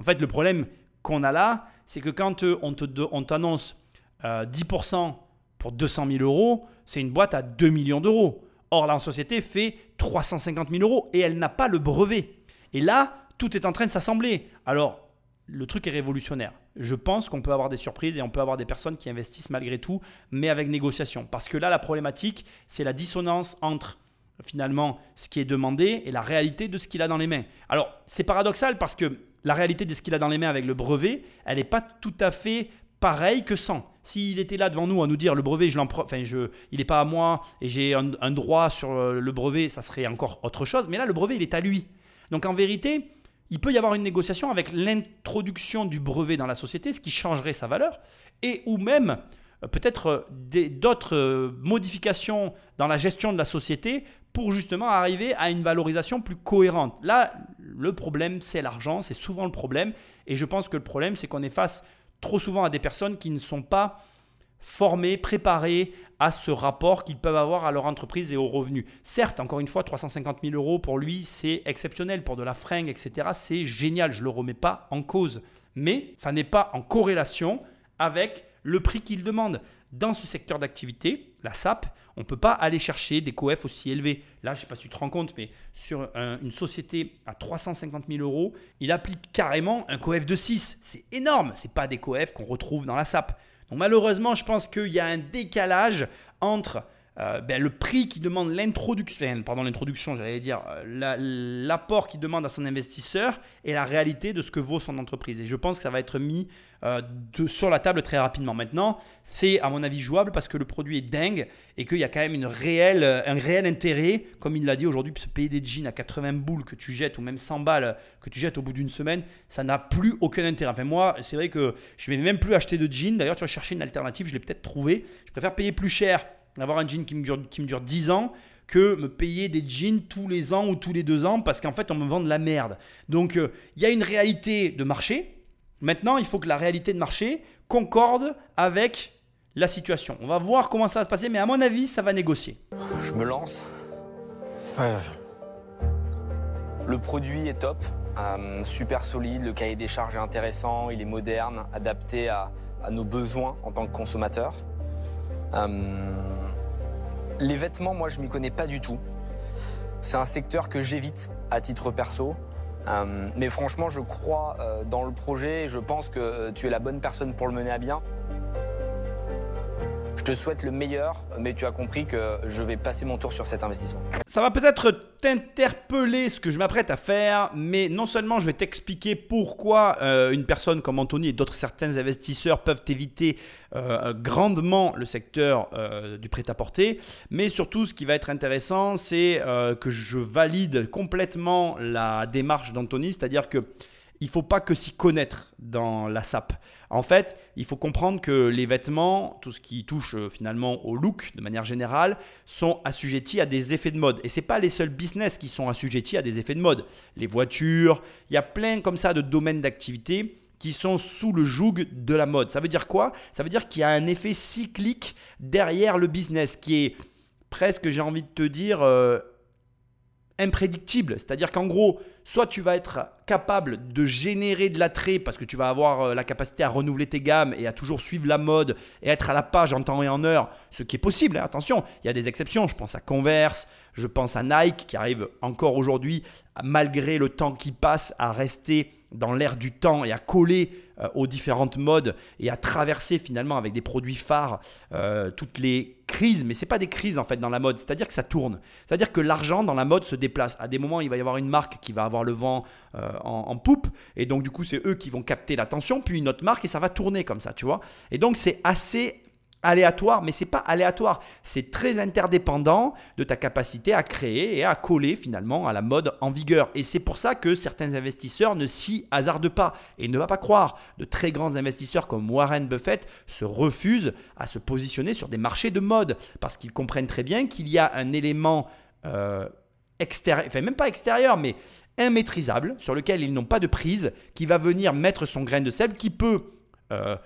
En fait, le problème qu'on a là, c'est que quand euh, on do- on t'annonce euh, 10% pour 200 000 euros, c'est une boîte à 2 millions d'euros. Or, la société fait 350 000 euros et elle n'a pas le brevet. Et là, tout est en train de s'assembler. Alors, le truc est révolutionnaire. Je pense qu'on peut avoir des surprises et on peut avoir des personnes qui investissent malgré tout, mais avec négociation. Parce que là, la problématique, c'est la dissonance entre finalement ce qui est demandé et la réalité de ce qu'il a dans les mains. Alors, c'est paradoxal parce que la réalité de ce qu'il a dans les mains avec le brevet, elle n'est pas tout à fait pareille que sans. S'il était là devant nous à nous dire le brevet, je enfin, je, il n'est pas à moi et j'ai un, un droit sur euh, le brevet, ça serait encore autre chose. Mais là, le brevet, il est à lui. Donc en vérité, il peut y avoir une négociation avec l'introduction du brevet dans la société, ce qui changerait sa valeur, et ou même euh, peut-être euh, d'autres euh, modifications dans la gestion de la société pour justement arriver à une valorisation plus cohérente. Là, le problème, c'est l'argent, c'est souvent le problème, et je pense que le problème, c'est qu'on est face trop souvent à des personnes qui ne sont pas formés, préparés à ce rapport qu'ils peuvent avoir à leur entreprise et aux revenus. Certes, encore une fois, 350 000 euros pour lui, c'est exceptionnel. Pour de la fringue, etc., c'est génial. Je ne le remets pas en cause. Mais ça n'est pas en corrélation avec le prix qu'il demande. Dans ce secteur d'activité, la SAP, on ne peut pas aller chercher des coefs aussi élevés. Là, je ne sais pas si tu te rends compte, mais sur un- une société à 350 000 euros, il applique carrément un coef de 6. C'est énorme. Ce pas des coefs qu'on retrouve dans la SAP. Donc malheureusement, je pense qu'il y a un décalage entre euh, ben, le prix qui demande l'introduction, pardon l'introduction, j'allais dire euh, la- l'apport qu'il demande à son investisseur et la réalité de ce que vaut son entreprise. Et je pense que ça va être mis euh, sur la table très rapidement. Maintenant, c'est à mon avis jouable parce que le produit est dingue et qu'il y a quand même un réel intérêt, comme il l'a dit aujourd'hui, se payer des jeans à 80 boules que tu jettes ou même 100 balles que tu jettes au bout d'une semaine, ça n'a plus aucun intérêt. Enfin moi, c'est vrai que je vais même plus acheter de jeans. D'ailleurs, tu vas chercher une alternative, je l'ai peut-être trouvé. Je préfère payer plus cher, avoir un jean qui me dure, qui me dure 10 ans que me payer des jeans tous les ans ou tous les deux ans parce qu'en fait on me vend de la merde. Donc euh, il y a une réalité de marché. Maintenant, il faut que la réalité de marché concorde avec la situation. On va voir comment ça va se passer, mais à mon avis, ça va négocier. Je me lance. Ouais. Le produit est top, euh, super solide, le cahier des charges est intéressant, il est moderne, adapté à, à nos besoins en tant que consommateurs. Euh, les vêtements, moi, je m'y connais pas du tout. C'est un secteur que j'évite à titre perso. Euh, mais franchement, je crois euh, dans le projet et je pense que euh, tu es la bonne personne pour le mener à bien. Je te souhaite le meilleur, mais tu as compris que je vais passer mon tour sur cet investissement. Ça va peut-être t'interpeller ce que je m'apprête à faire, mais non seulement je vais t'expliquer pourquoi euh, une personne comme Anthony et d'autres certains investisseurs peuvent éviter euh, grandement le secteur euh, du prêt-à-porter, mais surtout ce qui va être intéressant, c'est que je valide complètement la démarche d'Anthony, c'est-à-dire que il faut pas que s'y connaître dans la SAP. En fait, il faut comprendre que les vêtements, tout ce qui touche euh, finalement au look de manière générale, sont assujettis à des effets de mode. Et c'est pas les seuls business qui sont assujettis à des effets de mode. Les voitures, il y a plein comme ça de domaines d'activité qui sont sous le joug de la mode. Ça veut dire quoi? Ça veut dire qu'il y a un effet cyclique derrière le business qui est presque, j'ai envie de te dire, euh, imprédictible. C'est-à-dire qu'en gros, soit tu vas être capable de générer de l'attrait parce que tu vas avoir euh, la capacité à renouveler tes gammes et à toujours suivre la mode et être à la page en temps et en heure, ce qui est possible. hein. Attention, il y a des exceptions. Je pense à Converse, je pense à Nike qui arrive encore aujourd'hui, malgré le temps qui passe, à rester dans l'air du temps et à coller euh, aux différentes modes et à traverser finalement avec des produits phares euh, toutes les crises. Mais c'est pas des crises en fait dans la mode, c'est-à-dire que ça tourne. C'est-à-dire que l'argent dans la mode se déplace. À des moments, il va y avoir une marque qui va avoir le vent euh, en, poupe et donc du coup, c'est eux qui vont capter l'attention, puis une autre marque et ça va tourner comme ça, tu vois. Et donc c'est assez aléatoire, mais c'est pas aléatoire, c'est très interdépendant de ta capacité à créer et à coller finalement à la mode en vigueur. Et c'est pour ça que certains investisseurs ne s'y hasardent pas. Et ne va pas croire, de très grands investisseurs comme Warren Buffett se refusent à se positionner sur des marchés de mode parce qu'ils comprennent très bien qu'il y a un élément euh, extérieur, enfin même pas extérieur, mais immaîtrisable sur lequel ils n'ont pas de prise, qui va venir mettre son grain de sel, qui peut euh,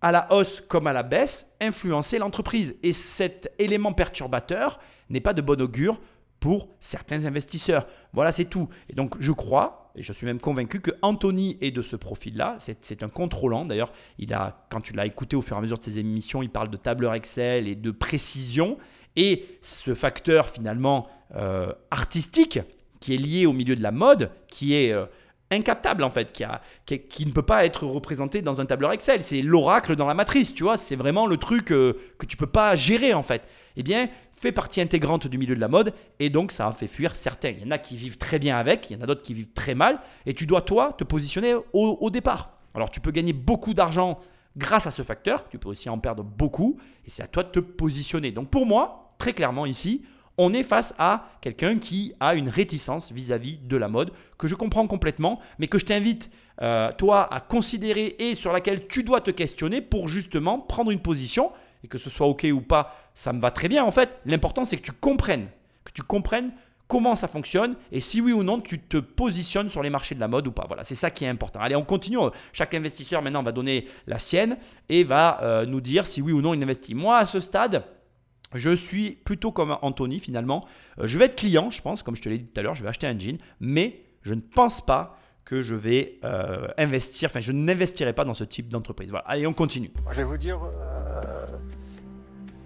à la hausse comme à la baisse, influencer l'entreprise. Et cet élément perturbateur n'est pas de bon augure pour certains investisseurs. Voilà, c'est tout. Et donc, je crois, et je suis même convaincu que Anthony est de ce profil-là. C'est un contrôlant. D'ailleurs, il a, quand tu l'as écouté au fur et à mesure de ses émissions, il parle de tableur Excel et de précision. Et ce facteur finalement euh, artistique qui est lié au milieu de la mode, qui est euh, incaptable en fait, qui, ne peut pas être représenté dans un tableur Excel. C'est l'oracle dans la matrice, tu vois. C'est vraiment le truc euh, que tu peux pas gérer en fait. Eh bien, fait partie intégrante du milieu de la mode et donc ça a fait fuir certains. Il y en a qui vivent très bien avec, il y en a d'autres qui vivent très mal et tu dois toi te positionner au départ. Alors tu peux gagner beaucoup d'argent grâce à ce facteur, tu peux aussi en perdre beaucoup et c'est à toi de te positionner. Donc pour moi, très clairement ici, on est face à quelqu'un qui a une réticence vis-à-vis de la mode, que je comprends complètement, mais que je t'invite, euh, toi, à considérer et sur laquelle tu dois te questionner pour justement prendre une position, et que ce soit OK ou pas, ça me va très bien en fait. L'important, c'est que tu comprennes, que tu comprennes comment ça fonctionne et si oui ou non tu te positionnes sur les marchés de la mode ou pas. Voilà, c'est ça qui est important. Allez, on continue. Chaque investisseur maintenant va donner la sienne et va euh, nous dire si oui ou non il investit. Moi, à ce stade, je suis plutôt comme Anthony finalement. Euh, je vais être client, je pense, comme je te l'ai dit tout à l'heure, je vais acheter un jean, mais je ne pense pas que je vais euh, investir, enfin je n'investirai pas dans ce type d'entreprise. Voilà, allez, on continue. Je vais vous dire,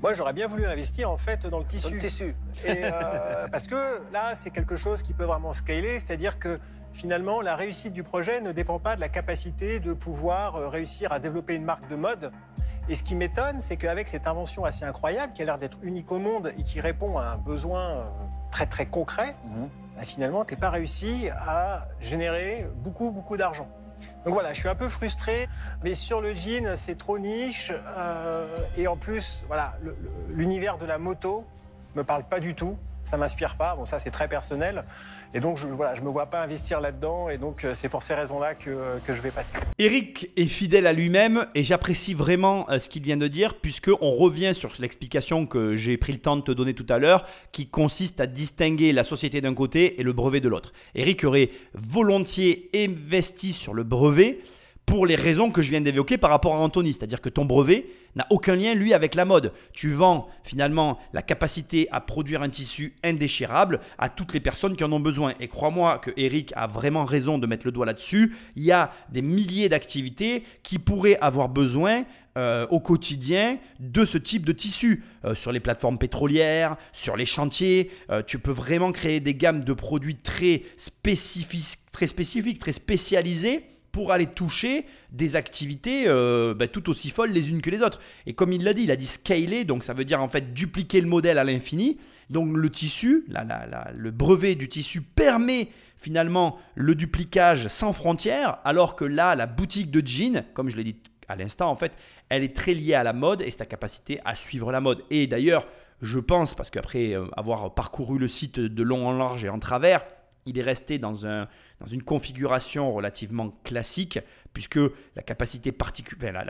moi, j'aurais bien voulu investir en fait dans le tissu. Dans le tissu. Et, euh, [laughs] parce que là, c'est quelque chose qui peut vraiment scaler, c'est-à-dire que finalement, la réussite du projet ne dépend pas de la capacité de pouvoir euh, réussir à développer une marque de mode. Et ce qui m'étonne, c'est qu'avec cette invention assez incroyable, qui a l'air d'être unique au monde et qui répond à un besoin euh, très très concret, Mhm. bah, finalement, tu n'es pas réussi à générer beaucoup beaucoup d'argent. Donc voilà, je suis un peu frustré, mais sur le jean, c'est trop niche. euh, et en plus, voilà, l'univers de la moto me parle pas du tout. Ça m'inspire pas. Bon, ça c'est très personnel. Et donc je, voilà, me vois pas investir là-dedans. Et donc euh, c'est pour ces raisons-là que, que je vais passer. Eric est fidèle à lui-même et j'apprécie vraiment euh, ce qu'il vient de dire puisque on revient sur l'explication que j'ai pris le temps de te donner tout à l'heure qui consiste à distinguer la société d'un côté et le brevet de l'autre. Eric aurait volontiers investi sur le brevet pour les raisons que je viens d'évoquer par rapport à Anthony, c'est-à-dire que ton brevet n'a aucun lien lui avec la mode. Tu vends finalement la capacité à produire un tissu indéchirable à toutes les personnes qui en ont besoin. Et crois-moi que Eric a vraiment raison de mettre le doigt là-dessus. Il y a des milliers d'activités qui pourraient avoir besoin euh, au quotidien de ce type de tissu. Euh, sur les plateformes pétrolières, sur les chantiers, euh, tu peux vraiment créer des gammes de produits très spécifiques, très spécifiques, très spécialisés pour aller toucher des activités euh, bah, tout aussi folles les unes que les autres. Et comme il l'a dit, il a dit scaler, donc ça veut dire en fait dupliquer le modèle à l'infini. Donc le tissu, la- la- la- le brevet du tissu permet finalement le duplicage sans frontières, alors que là, la boutique de jeans, comme je l'ai dit à l'instant, en fait, elle est très liée à la mode et c'est capacité à suivre la mode. Et d'ailleurs, je pense, parce qu'après euh, avoir parcouru le site de long en large et en travers, il est resté dans, un, dans une configuration relativement classique, puisque la capacité particulière,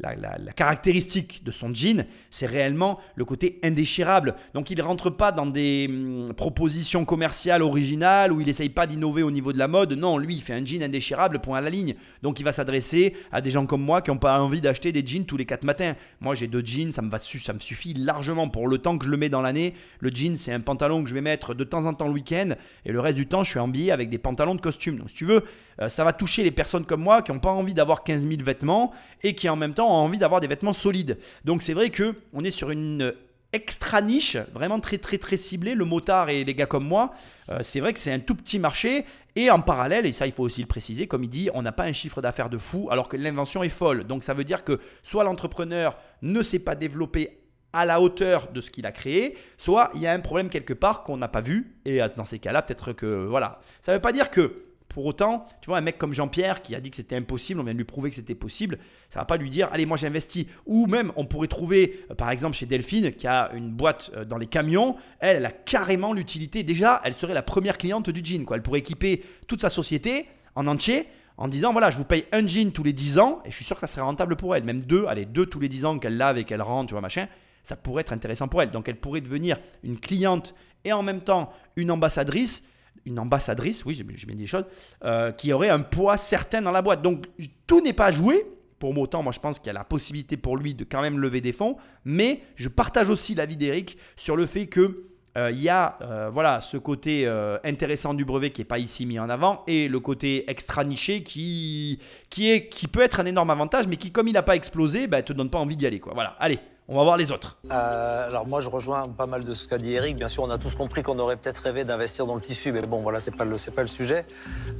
la, caractéristique de son jean, c'est réellement le côté indéchirable. Donc il ne rentre pas dans des hum, propositions commerciales originales où il n'essaye pas d'innover au niveau de la mode. Non, lui, il fait un jean indéchirable, point à la ligne. Donc il va s'adresser à des gens comme moi qui n'ont pas envie d'acheter des jeans tous les quatre matins. Moi, j'ai deux jeans, ça me, va, ça me suffit largement pour le temps que je le mets dans l'année. Le jean, c'est un pantalon que je vais mettre de temps en temps le week-end et le reste du temps, je suis habillé avec des pantalons de costume. Donc si tu veux, euh, ça va toucher les personnes comme moi qui n'ont pas envie d'avoir 15 000 vêtements et qui en même temps ont envie d'avoir des vêtements solides. Donc c'est vrai que on est sur une extra niche, vraiment très très très ciblée, le motard et les gars comme moi, euh, c'est vrai que c'est un tout petit marché et en parallèle, et ça il faut aussi le préciser, comme il dit, on n'a pas un chiffre d'affaires de fou alors que l'invention est folle. Donc ça veut dire que soit l'entrepreneur ne s'est pas développé à la hauteur de ce qu'il a créé, soit il y a un problème quelque part qu'on n'a pas vu et dans ces cas-là, peut-être que voilà. Ça ne veut pas dire que pour autant, tu vois, un mec comme Jean-Pierre qui a dit que c'était impossible, on vient de lui prouver que c'était possible, ça va pas lui dire, allez, moi j'investis. Ou même, on pourrait trouver, euh, par exemple, chez Delphine, qui a une boîte euh, dans les camions, elle, elle a carrément l'utilité. Déjà, elle serait la première cliente du jean. Quoi. Elle pourrait équiper toute sa société en entier en disant, voilà, je vous paye un jean tous les 10 ans, et je suis sûr que ça serait rentable pour elle. Même deux, allez, deux tous les 10 ans qu'elle lave et qu'elle rend, tu vois, machin, ça pourrait être intéressant pour elle. Donc, elle pourrait devenir une cliente et en même temps une ambassadrice une ambassadrice, oui, j'ai bien dit les choses, euh, qui aurait un poids certain dans la boîte. Donc tout n'est pas joué. Pour autant, moi je pense qu'il y a la possibilité pour lui de quand même lever des fonds, mais je partage aussi l'avis d'Eric sur le fait que euh, il y a euh, voilà ce côté intéressant du brevet qui n'est pas ici mis en avant et le côté extra niché qui, qui, est, qui peut être un énorme avantage, mais qui comme il n'a pas explosé, bah, te donne pas envie d'y aller. Quoi. Voilà, allez, on va voir les autres. Euh, alors moi je rejoins pas mal de ce qu'a dit Eric. Bien sûr, on a tous compris qu'on aurait peut-être rêvé d'investir dans le tissu, mais bon voilà, c'est pas le c'est pas le sujet.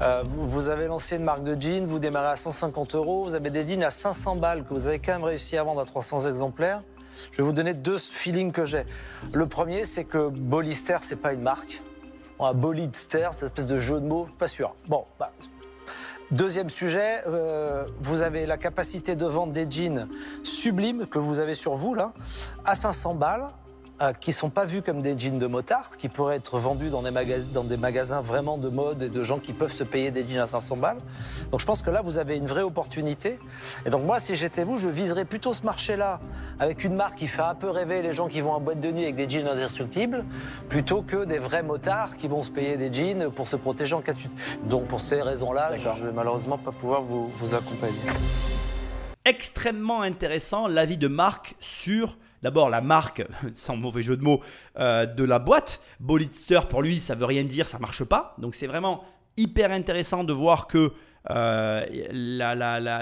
Euh, vous, avez lancé une marque de jeans, vous démarrez à 150 euros, vous avez des jeans à 500 balles que vous avez quand même réussi à vendre à 300 exemplaires. Je vais vous donner deux feelings que j'ai. Le premier, c'est que Bollister, c'est pas une marque. On a Bolidster, cette espèce de jeu de mots, je suis pas sûr. Bon, bah, Deuxième sujet, euh, vous avez la capacité de vendre des jeans sublimes que vous avez sur vous là, à 500 balles. Euh, qui sont pas vus comme des jeans de motard, qui pourraient être vendus dans des, magas- dans des magasins vraiment de mode et de gens qui peuvent se payer des jeans à 500 balles. Donc je pense que là, vous avez une vraie opportunité. Et donc moi, si j'étais vous, je viserais plutôt ce marché-là avec une marque qui fait un peu rêver les gens qui vont en boîte de nuit avec des jeans indestructibles, plutôt que des vrais motards qui vont se payer des jeans pour se protéger en cas de chute. Donc pour ces raisons-là, je vais malheureusement pas pouvoir vous, vous accompagner. extrêmement intéressant l'avis de Marc sur d'abord la marque, [laughs] sans mauvais jeu de mots, euh, de la boîte. Bolitster pour lui, ça veut rien dire, ça marche pas. Donc c'est vraiment hyper intéressant de voir que euh,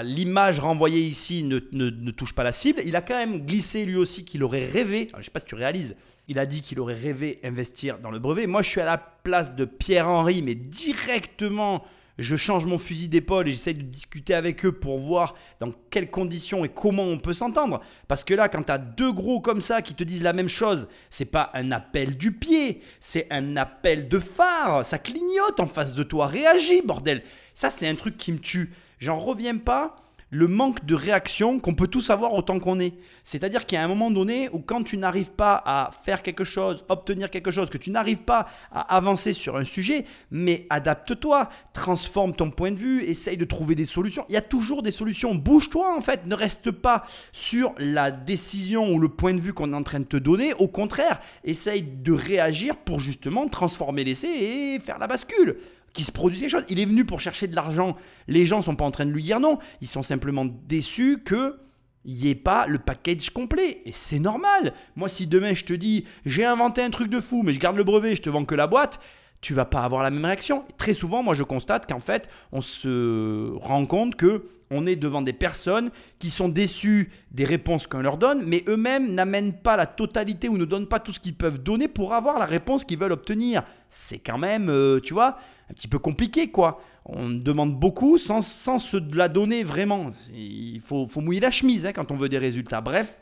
l'image renvoyée ici ne, ne- ne touche pas la cible. Il a quand même glissé lui aussi qu'il aurait rêvé, je sais pas si tu réalises, il a dit qu'il aurait rêvé investir dans le brevet. Moi je suis à la place de Pierre-Henri, mais directement je change mon fusil d'épaule et j'essaye de discuter avec eux pour voir dans quelles conditions et comment on peut s'entendre. Parce que là, quand tu as deux gros comme ça qui te disent la même chose, c'est pas un appel du pied, c'est un appel de phare. Ça clignote en face de toi. Réagis, bordel. Ça, c'est un truc qui me tue. J'en reviens pas. Le manque de réaction qu'on peut tous avoir autant qu'on est. C'est-à-dire qu'il y a un moment donné où quand tu n'arrives pas à faire quelque chose, obtenir quelque chose, que tu n'arrives pas à avancer sur un sujet, mais adapte-toi, transforme ton point de vue, essaye de trouver des solutions. Il y a toujours des solutions. Bouge-toi en fait, ne reste pas sur la décision ou le point de vue qu'on est en train de te donner. Au contraire, essaye de réagir pour justement transformer l'essai et faire la bascule qui se produise quelque chose. Il est venu pour chercher de l'argent. Les gens sont pas en train de lui dire non. Ils sont simplement déçus que il n'y ait pas le package complet. Et c'est normal. Moi, si demain je te dis j'ai inventé un truc de fou, mais je garde le brevet, je te vends que la boîte, tu vas pas avoir la même réaction. Très souvent, moi, je constate qu'en fait, on se rend compte que on est devant des personnes qui sont déçues des réponses qu'on leur donne, mais eux-mêmes n'amènent pas la totalité ou ne donnent pas tout ce qu'ils peuvent donner pour avoir la réponse qu'ils veulent obtenir. C'est quand même, euh, tu vois, un petit peu compliqué, quoi. On demande beaucoup sans, sans se la donner vraiment. Il faut, faut mouiller la chemise hein, quand on veut des résultats. Bref,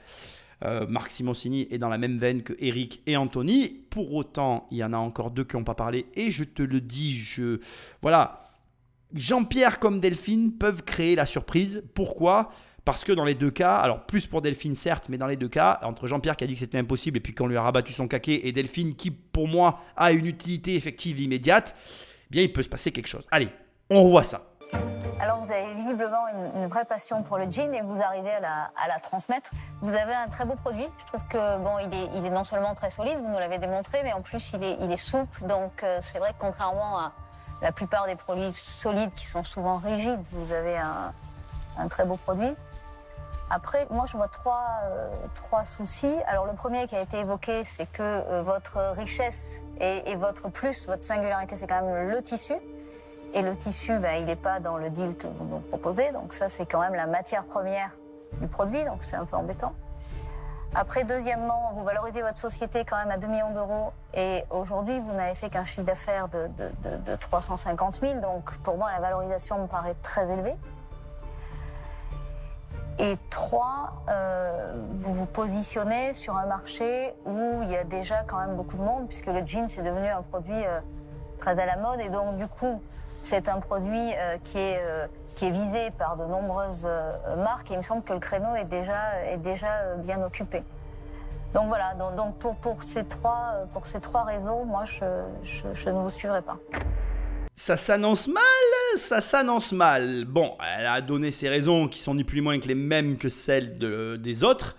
euh, Marc Simoncini est dans la même veine que Eric et Anthony. Pour autant, il y en a encore deux qui n'ont pas parlé. Et je te le dis, je. Voilà. Jean-Pierre comme Delphine peuvent créer la surprise. Pourquoi? Parce que dans les deux cas, alors plus pour Delphine certes, mais dans les deux cas, entre Jean-Pierre qui a dit que c'était impossible et puis qu'on lui a rabattu son caquet, et Delphine qui pour moi a une utilité effective immédiate, eh bien il peut se passer quelque chose. Allez, on revoit ça. Alors vous avez visiblement une, vraie passion pour le jean et vous arrivez à la, transmettre. Vous avez un très beau produit. Je trouve que bon, il est, non seulement très solide, vous nous l'avez démontré, mais en plus il est, il est souple. Donc euh, c'est vrai que contrairement à la plupart des produits solides qui sont souvent rigides, vous avez un, très beau produit. Après, moi, je vois trois, euh, trois soucis. Alors, le premier qui a été évoqué, c'est que euh, votre richesse et, et votre plus, votre singularité, c'est quand même le tissu. Et le tissu, ben, il n'est pas dans le deal que vous nous proposez. Donc, ça, c'est quand même la matière première du produit. Donc, c'est un peu embêtant. Après, deuxièmement, vous valorisez votre société quand même à 2 millions d'euros. Et aujourd'hui, vous n'avez fait qu'un chiffre d'affaires de, de, de, de 350 000. Donc, pour moi, la valorisation me paraît très élevée. Et trois, euh, vous vous positionnez sur un marché où il y a déjà quand même beaucoup de monde, puisque le jean, c'est devenu un produit euh, très à la mode. Et donc, du coup, c'est un produit euh, qui, est, qui est visé par de nombreuses euh, marques. Et il me semble que le créneau est déjà, est déjà euh, bien occupé. Donc voilà, donc, pour, pour, ces trois, euh, pour ces trois raisons, moi, je, je, ne vous suivrai pas. Ça s'annonce mal, ça s'annonce mal. Bon, elle a donné ses raisons qui sont ni plus ni moins que les mêmes que celles de- des autres.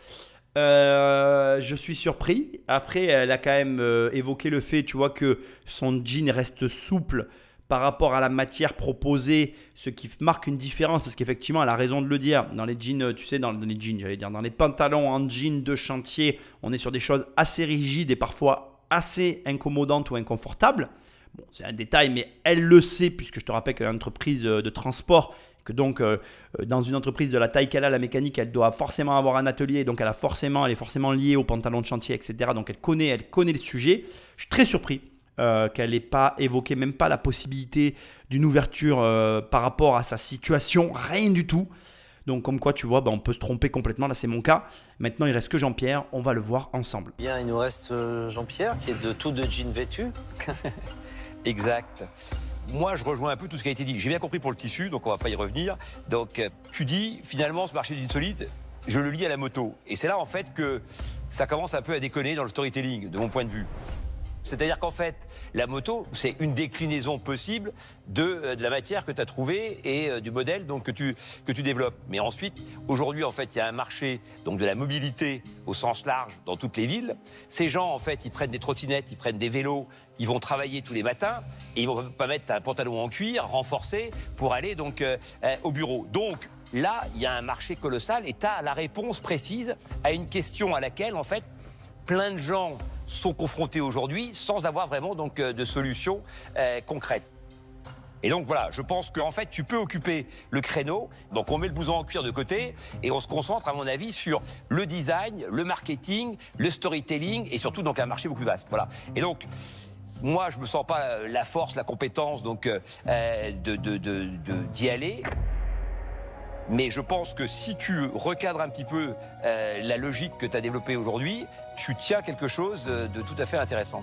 Je suis surpris. Après, elle a quand même évoqué le fait, tu vois, que son jean reste souple par rapport à la matière proposée, ce qui marque une différence, parce qu'effectivement, elle a raison de le dire. Dans les jeans, euh, tu sais, dans, les jeans, j'allais dire, dans les pantalons en jean de chantier, on est sur des choses assez rigides et parfois assez incommodantes ou inconfortables. Bon, c'est un détail, mais elle le sait, puisque je te rappelle qu'elle est une entreprise euh, de transport, que donc euh, dans une entreprise de la taille qu'elle a, la mécanique, elle doit forcément avoir un atelier, donc elle, a forcément, elle est forcément liée au pantalon de chantier, etc. Donc elle connaît, elle connaît le sujet. Je suis très surpris euh, qu'elle n'ait pas évoqué même pas la possibilité d'une ouverture euh, par rapport à sa situation, rien du tout. Donc comme quoi, tu vois, bah, on peut se tromper complètement, là c'est mon cas. Maintenant, il reste que Jean-Pierre, on va le voir ensemble. Bien, il nous reste euh, Jean-Pierre, qui est de tout de jean vêtu. [laughs] Exact. Moi, je rejoins un peu tout ce qui a été dit. J'ai bien compris pour le tissu, donc on va pas y revenir. Donc, tu dis, finalement, ce marché du solide, je le lis à la moto. Et c'est là, en fait, que ça commence un peu à déconner dans le storytelling, de mon point de vue. C'est-à-dire qu'en fait, la moto, c'est une déclinaison possible de, euh, de la matière que tu as trouvée et euh, du modèle donc, que, tu, que tu développes. Mais ensuite, aujourd'hui, en fait, il y a un marché donc, de la mobilité au sens large dans toutes les villes. Ces gens, en fait, ils prennent des trottinettes, ils prennent des vélos, ils vont travailler tous les matins et ils vont pas mettre un pantalon en cuir renforcé pour aller donc euh, au bureau. Donc là, il y a un marché colossal et tu as la réponse précise à une question à laquelle, en fait, plein de gens sont confrontés aujourd'hui sans avoir vraiment donc euh, de solution euh, concrète. Et donc voilà, je pense qu'en fait, tu peux occuper le créneau. Donc on met le blouson en cuir de côté et on se concentre, à mon avis, sur le design, le marketing, le storytelling et surtout donc un marché beaucoup plus vaste. Voilà. Et donc. Moi, je me sens pas euh, la force, la compétence, donc de- d'y aller. Mais je pense que si tu recadres un petit peu euh, la logique que tu as développée aujourd'hui, tu tiens quelque chose euh, de tout à fait intéressant.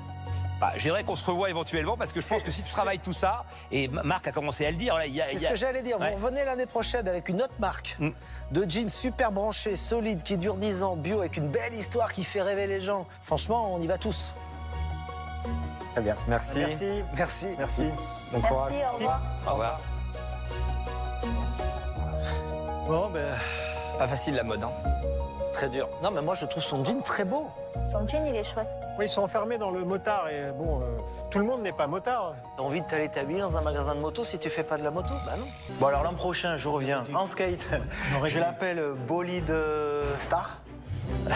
Bah, J'aimerais qu'on se revoie éventuellement parce que je pense que si tu travailles tout ça, et Marc a commencé à le dire, là, il y a, C'est ce a- que j'allais dire. Ouais. Vous revenez l'année prochaine avec une autre marque Mm. de jeans super branchés, solides, qui dure 10 ans, bio, avec une belle histoire qui fait rêver les gens. Franchement, on y va tous. Très bien. Merci. Merci. Merci. Merci. Bon courage. Merci, au revoir. Au revoir. Bon, ben, Pas facile la mode. Hein. Très dur. Non, mais moi, je trouve son jean très beau. Son jean, il est chouette. oui, ils sont enfermés dans le motard et bon, euh, tout le monde n'est pas motard. T'as envie de t'aller t'habiller dans un magasin de moto si tu fais pas de la moto? Bah non. Bon, alors l'an prochain, je reviens en skate. Je l'appelle euh, Bolide Star. [laughs]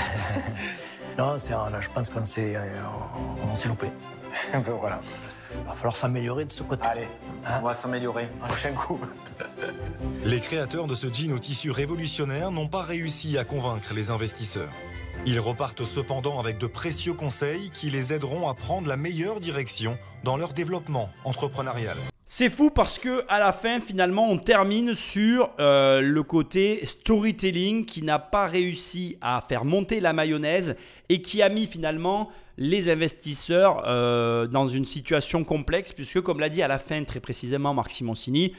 Non, c'est là, je pense qu'on s'est euh, on- s'est loupé. Voilà. Il va falloir s'améliorer de ce côté. Allez, on va s'améliorer. Prochain coup. [laughs] Les créateurs de ce jean au tissu révolutionnaire n'ont pas réussi à convaincre les investisseurs. Ils repartent cependant avec de précieux conseils qui les aideront à prendre la meilleure direction dans leur développement entrepreneurial. C'est fou parce que à la fin, finalement, on termine sur euh, le côté storytelling qui n'a pas réussi à faire monter la mayonnaise et qui a mis finalement les investisseurs euh, dans une situation complexe puisque, comme l'a dit à la fin très précisément Marc Simoncini,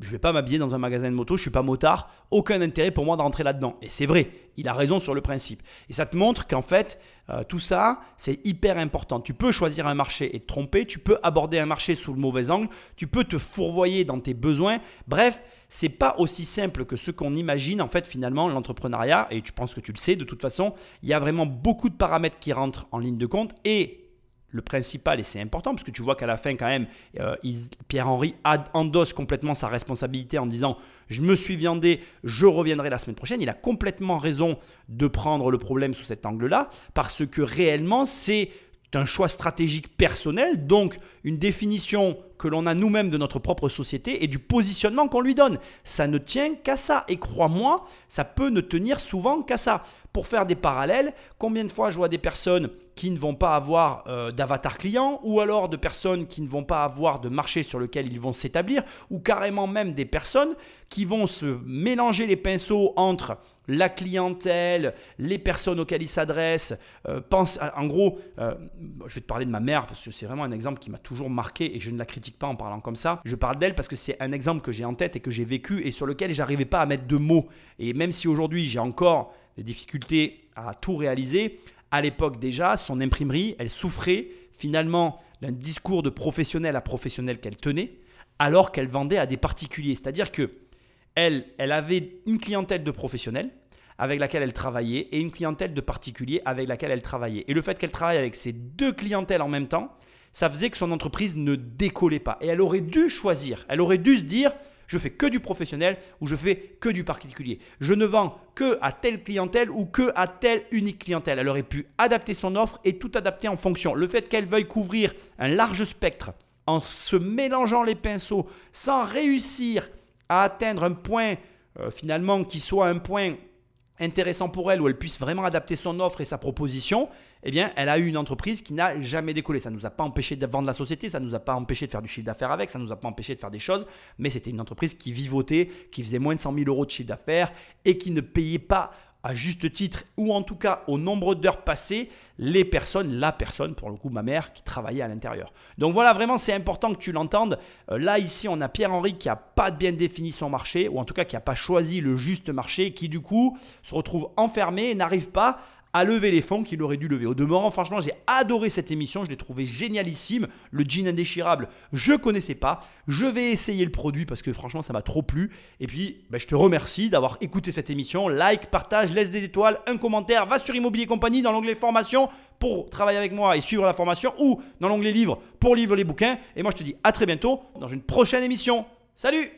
je vais pas m'habiller dans un magasin de moto, je suis pas motard, aucun intérêt pour moi de rentrer là-dedans. Et c'est vrai, il a raison sur le principe. Et ça te montre qu'en fait, euh, tout ça, c'est hyper important. Tu peux choisir un marché et te tromper, tu peux aborder un marché sous le mauvais angle, tu peux te fourvoyer dans tes besoins. Bref, c'est pas aussi simple que ce qu'on imagine. En fait, finalement, l'entrepreneuriat, et tu penses que tu le sais de toute façon, il y a vraiment beaucoup de paramètres qui rentrent en ligne de compte et le principal, et c'est important, parce que tu vois qu'à la fin, quand même, euh, Pierre-Henri endosse complètement sa responsabilité en disant Je me suis viandé, je reviendrai la semaine prochaine. Il a complètement raison de prendre le problème sous cet angle-là, parce que réellement, c'est un choix stratégique personnel, donc une définition que l'on a nous-mêmes de notre propre société et du positionnement qu'on lui donne. Ça ne tient qu'à ça. Et crois-moi, ça peut ne tenir souvent qu'à ça. Pour faire des parallèles, combien de fois je vois des personnes qui ne vont pas avoir euh, d'avatar client ou alors de personnes qui ne vont pas avoir de marché sur lequel ils vont s'établir ou carrément même des personnes qui vont se mélanger les pinceaux entre la clientèle, les personnes auxquelles ils s'adressent. euh, pense en gros, euh, je vais te parler de ma mère parce que c'est vraiment un exemple qui m'a toujours marqué et je ne la critique pas en parlant comme ça. Je parle d'elle parce que c'est un exemple que j'ai en tête et que j'ai vécu et sur lequel j'arrivais pas à mettre de mots. Et même si aujourd'hui j'ai encore des difficultés à tout réaliser, à l'époque déjà, son imprimerie, elle souffrait finalement d'un discours de professionnel à professionnel qu'elle tenait alors qu'elle vendait à des particuliers. C'est-à-dire que elle, elle avait une clientèle de professionnels avec laquelle elle travaillait et une clientèle de particuliers avec laquelle elle travaillait. Et le fait qu'elle travaille avec ces deux clientèles en même temps, ça faisait que son entreprise ne décollait pas. Et elle aurait dû choisir, elle aurait dû se dire, je fais que du professionnel ou je fais que du particulier. Je ne vends que à telle clientèle ou que à telle unique clientèle. Elle aurait pu adapter son offre et tout adapter en fonction. Le fait qu'elle veuille couvrir un large spectre en se mélangeant les pinceaux sans réussir à atteindre un point euh, finalement qui soit un point intéressant pour elle où elle puisse vraiment adapter son offre et sa proposition, eh bien, elle a eu une entreprise qui n'a jamais décollé. Ça ne nous a pas empêché de vendre la société, ça ne nous a pas empêché de faire du chiffre d'affaires avec, ça ne nous a pas empêché de faire des choses, mais c'était une entreprise qui vivotait, qui faisait moins de 100 000 euros de chiffre d'affaires et qui ne payait pas à juste titre ou en tout cas au nombre d'heures passées les personnes, la personne, pour le coup ma mère, qui travaillait à l'intérieur. Donc voilà, vraiment c'est important que tu l'entendes. Euh, là ici on a Pierre-Henri qui n'a pas bien défini son marché, ou en tout cas qui n'a pas choisi le juste marché, qui du coup se retrouve enfermé et n'arrive pas à lever les fonds qu'il aurait dû lever. Au demeurant, franchement, j'ai adoré cette émission, je l'ai trouvé génialissime. Le jean indéchirable, je connaissais pas. Je vais essayer le produit parce que franchement, ça m'a trop plu. Et puis, ben, je te remercie d'avoir écouté cette émission. Like, partage, laisse des étoiles, un commentaire, va sur Immobilier Compagnie dans l'onglet formation pour travailler avec moi et suivre la formation ou dans l'onglet livres pour lire les bouquins. Et moi, je te dis à très bientôt dans une prochaine émission. Salut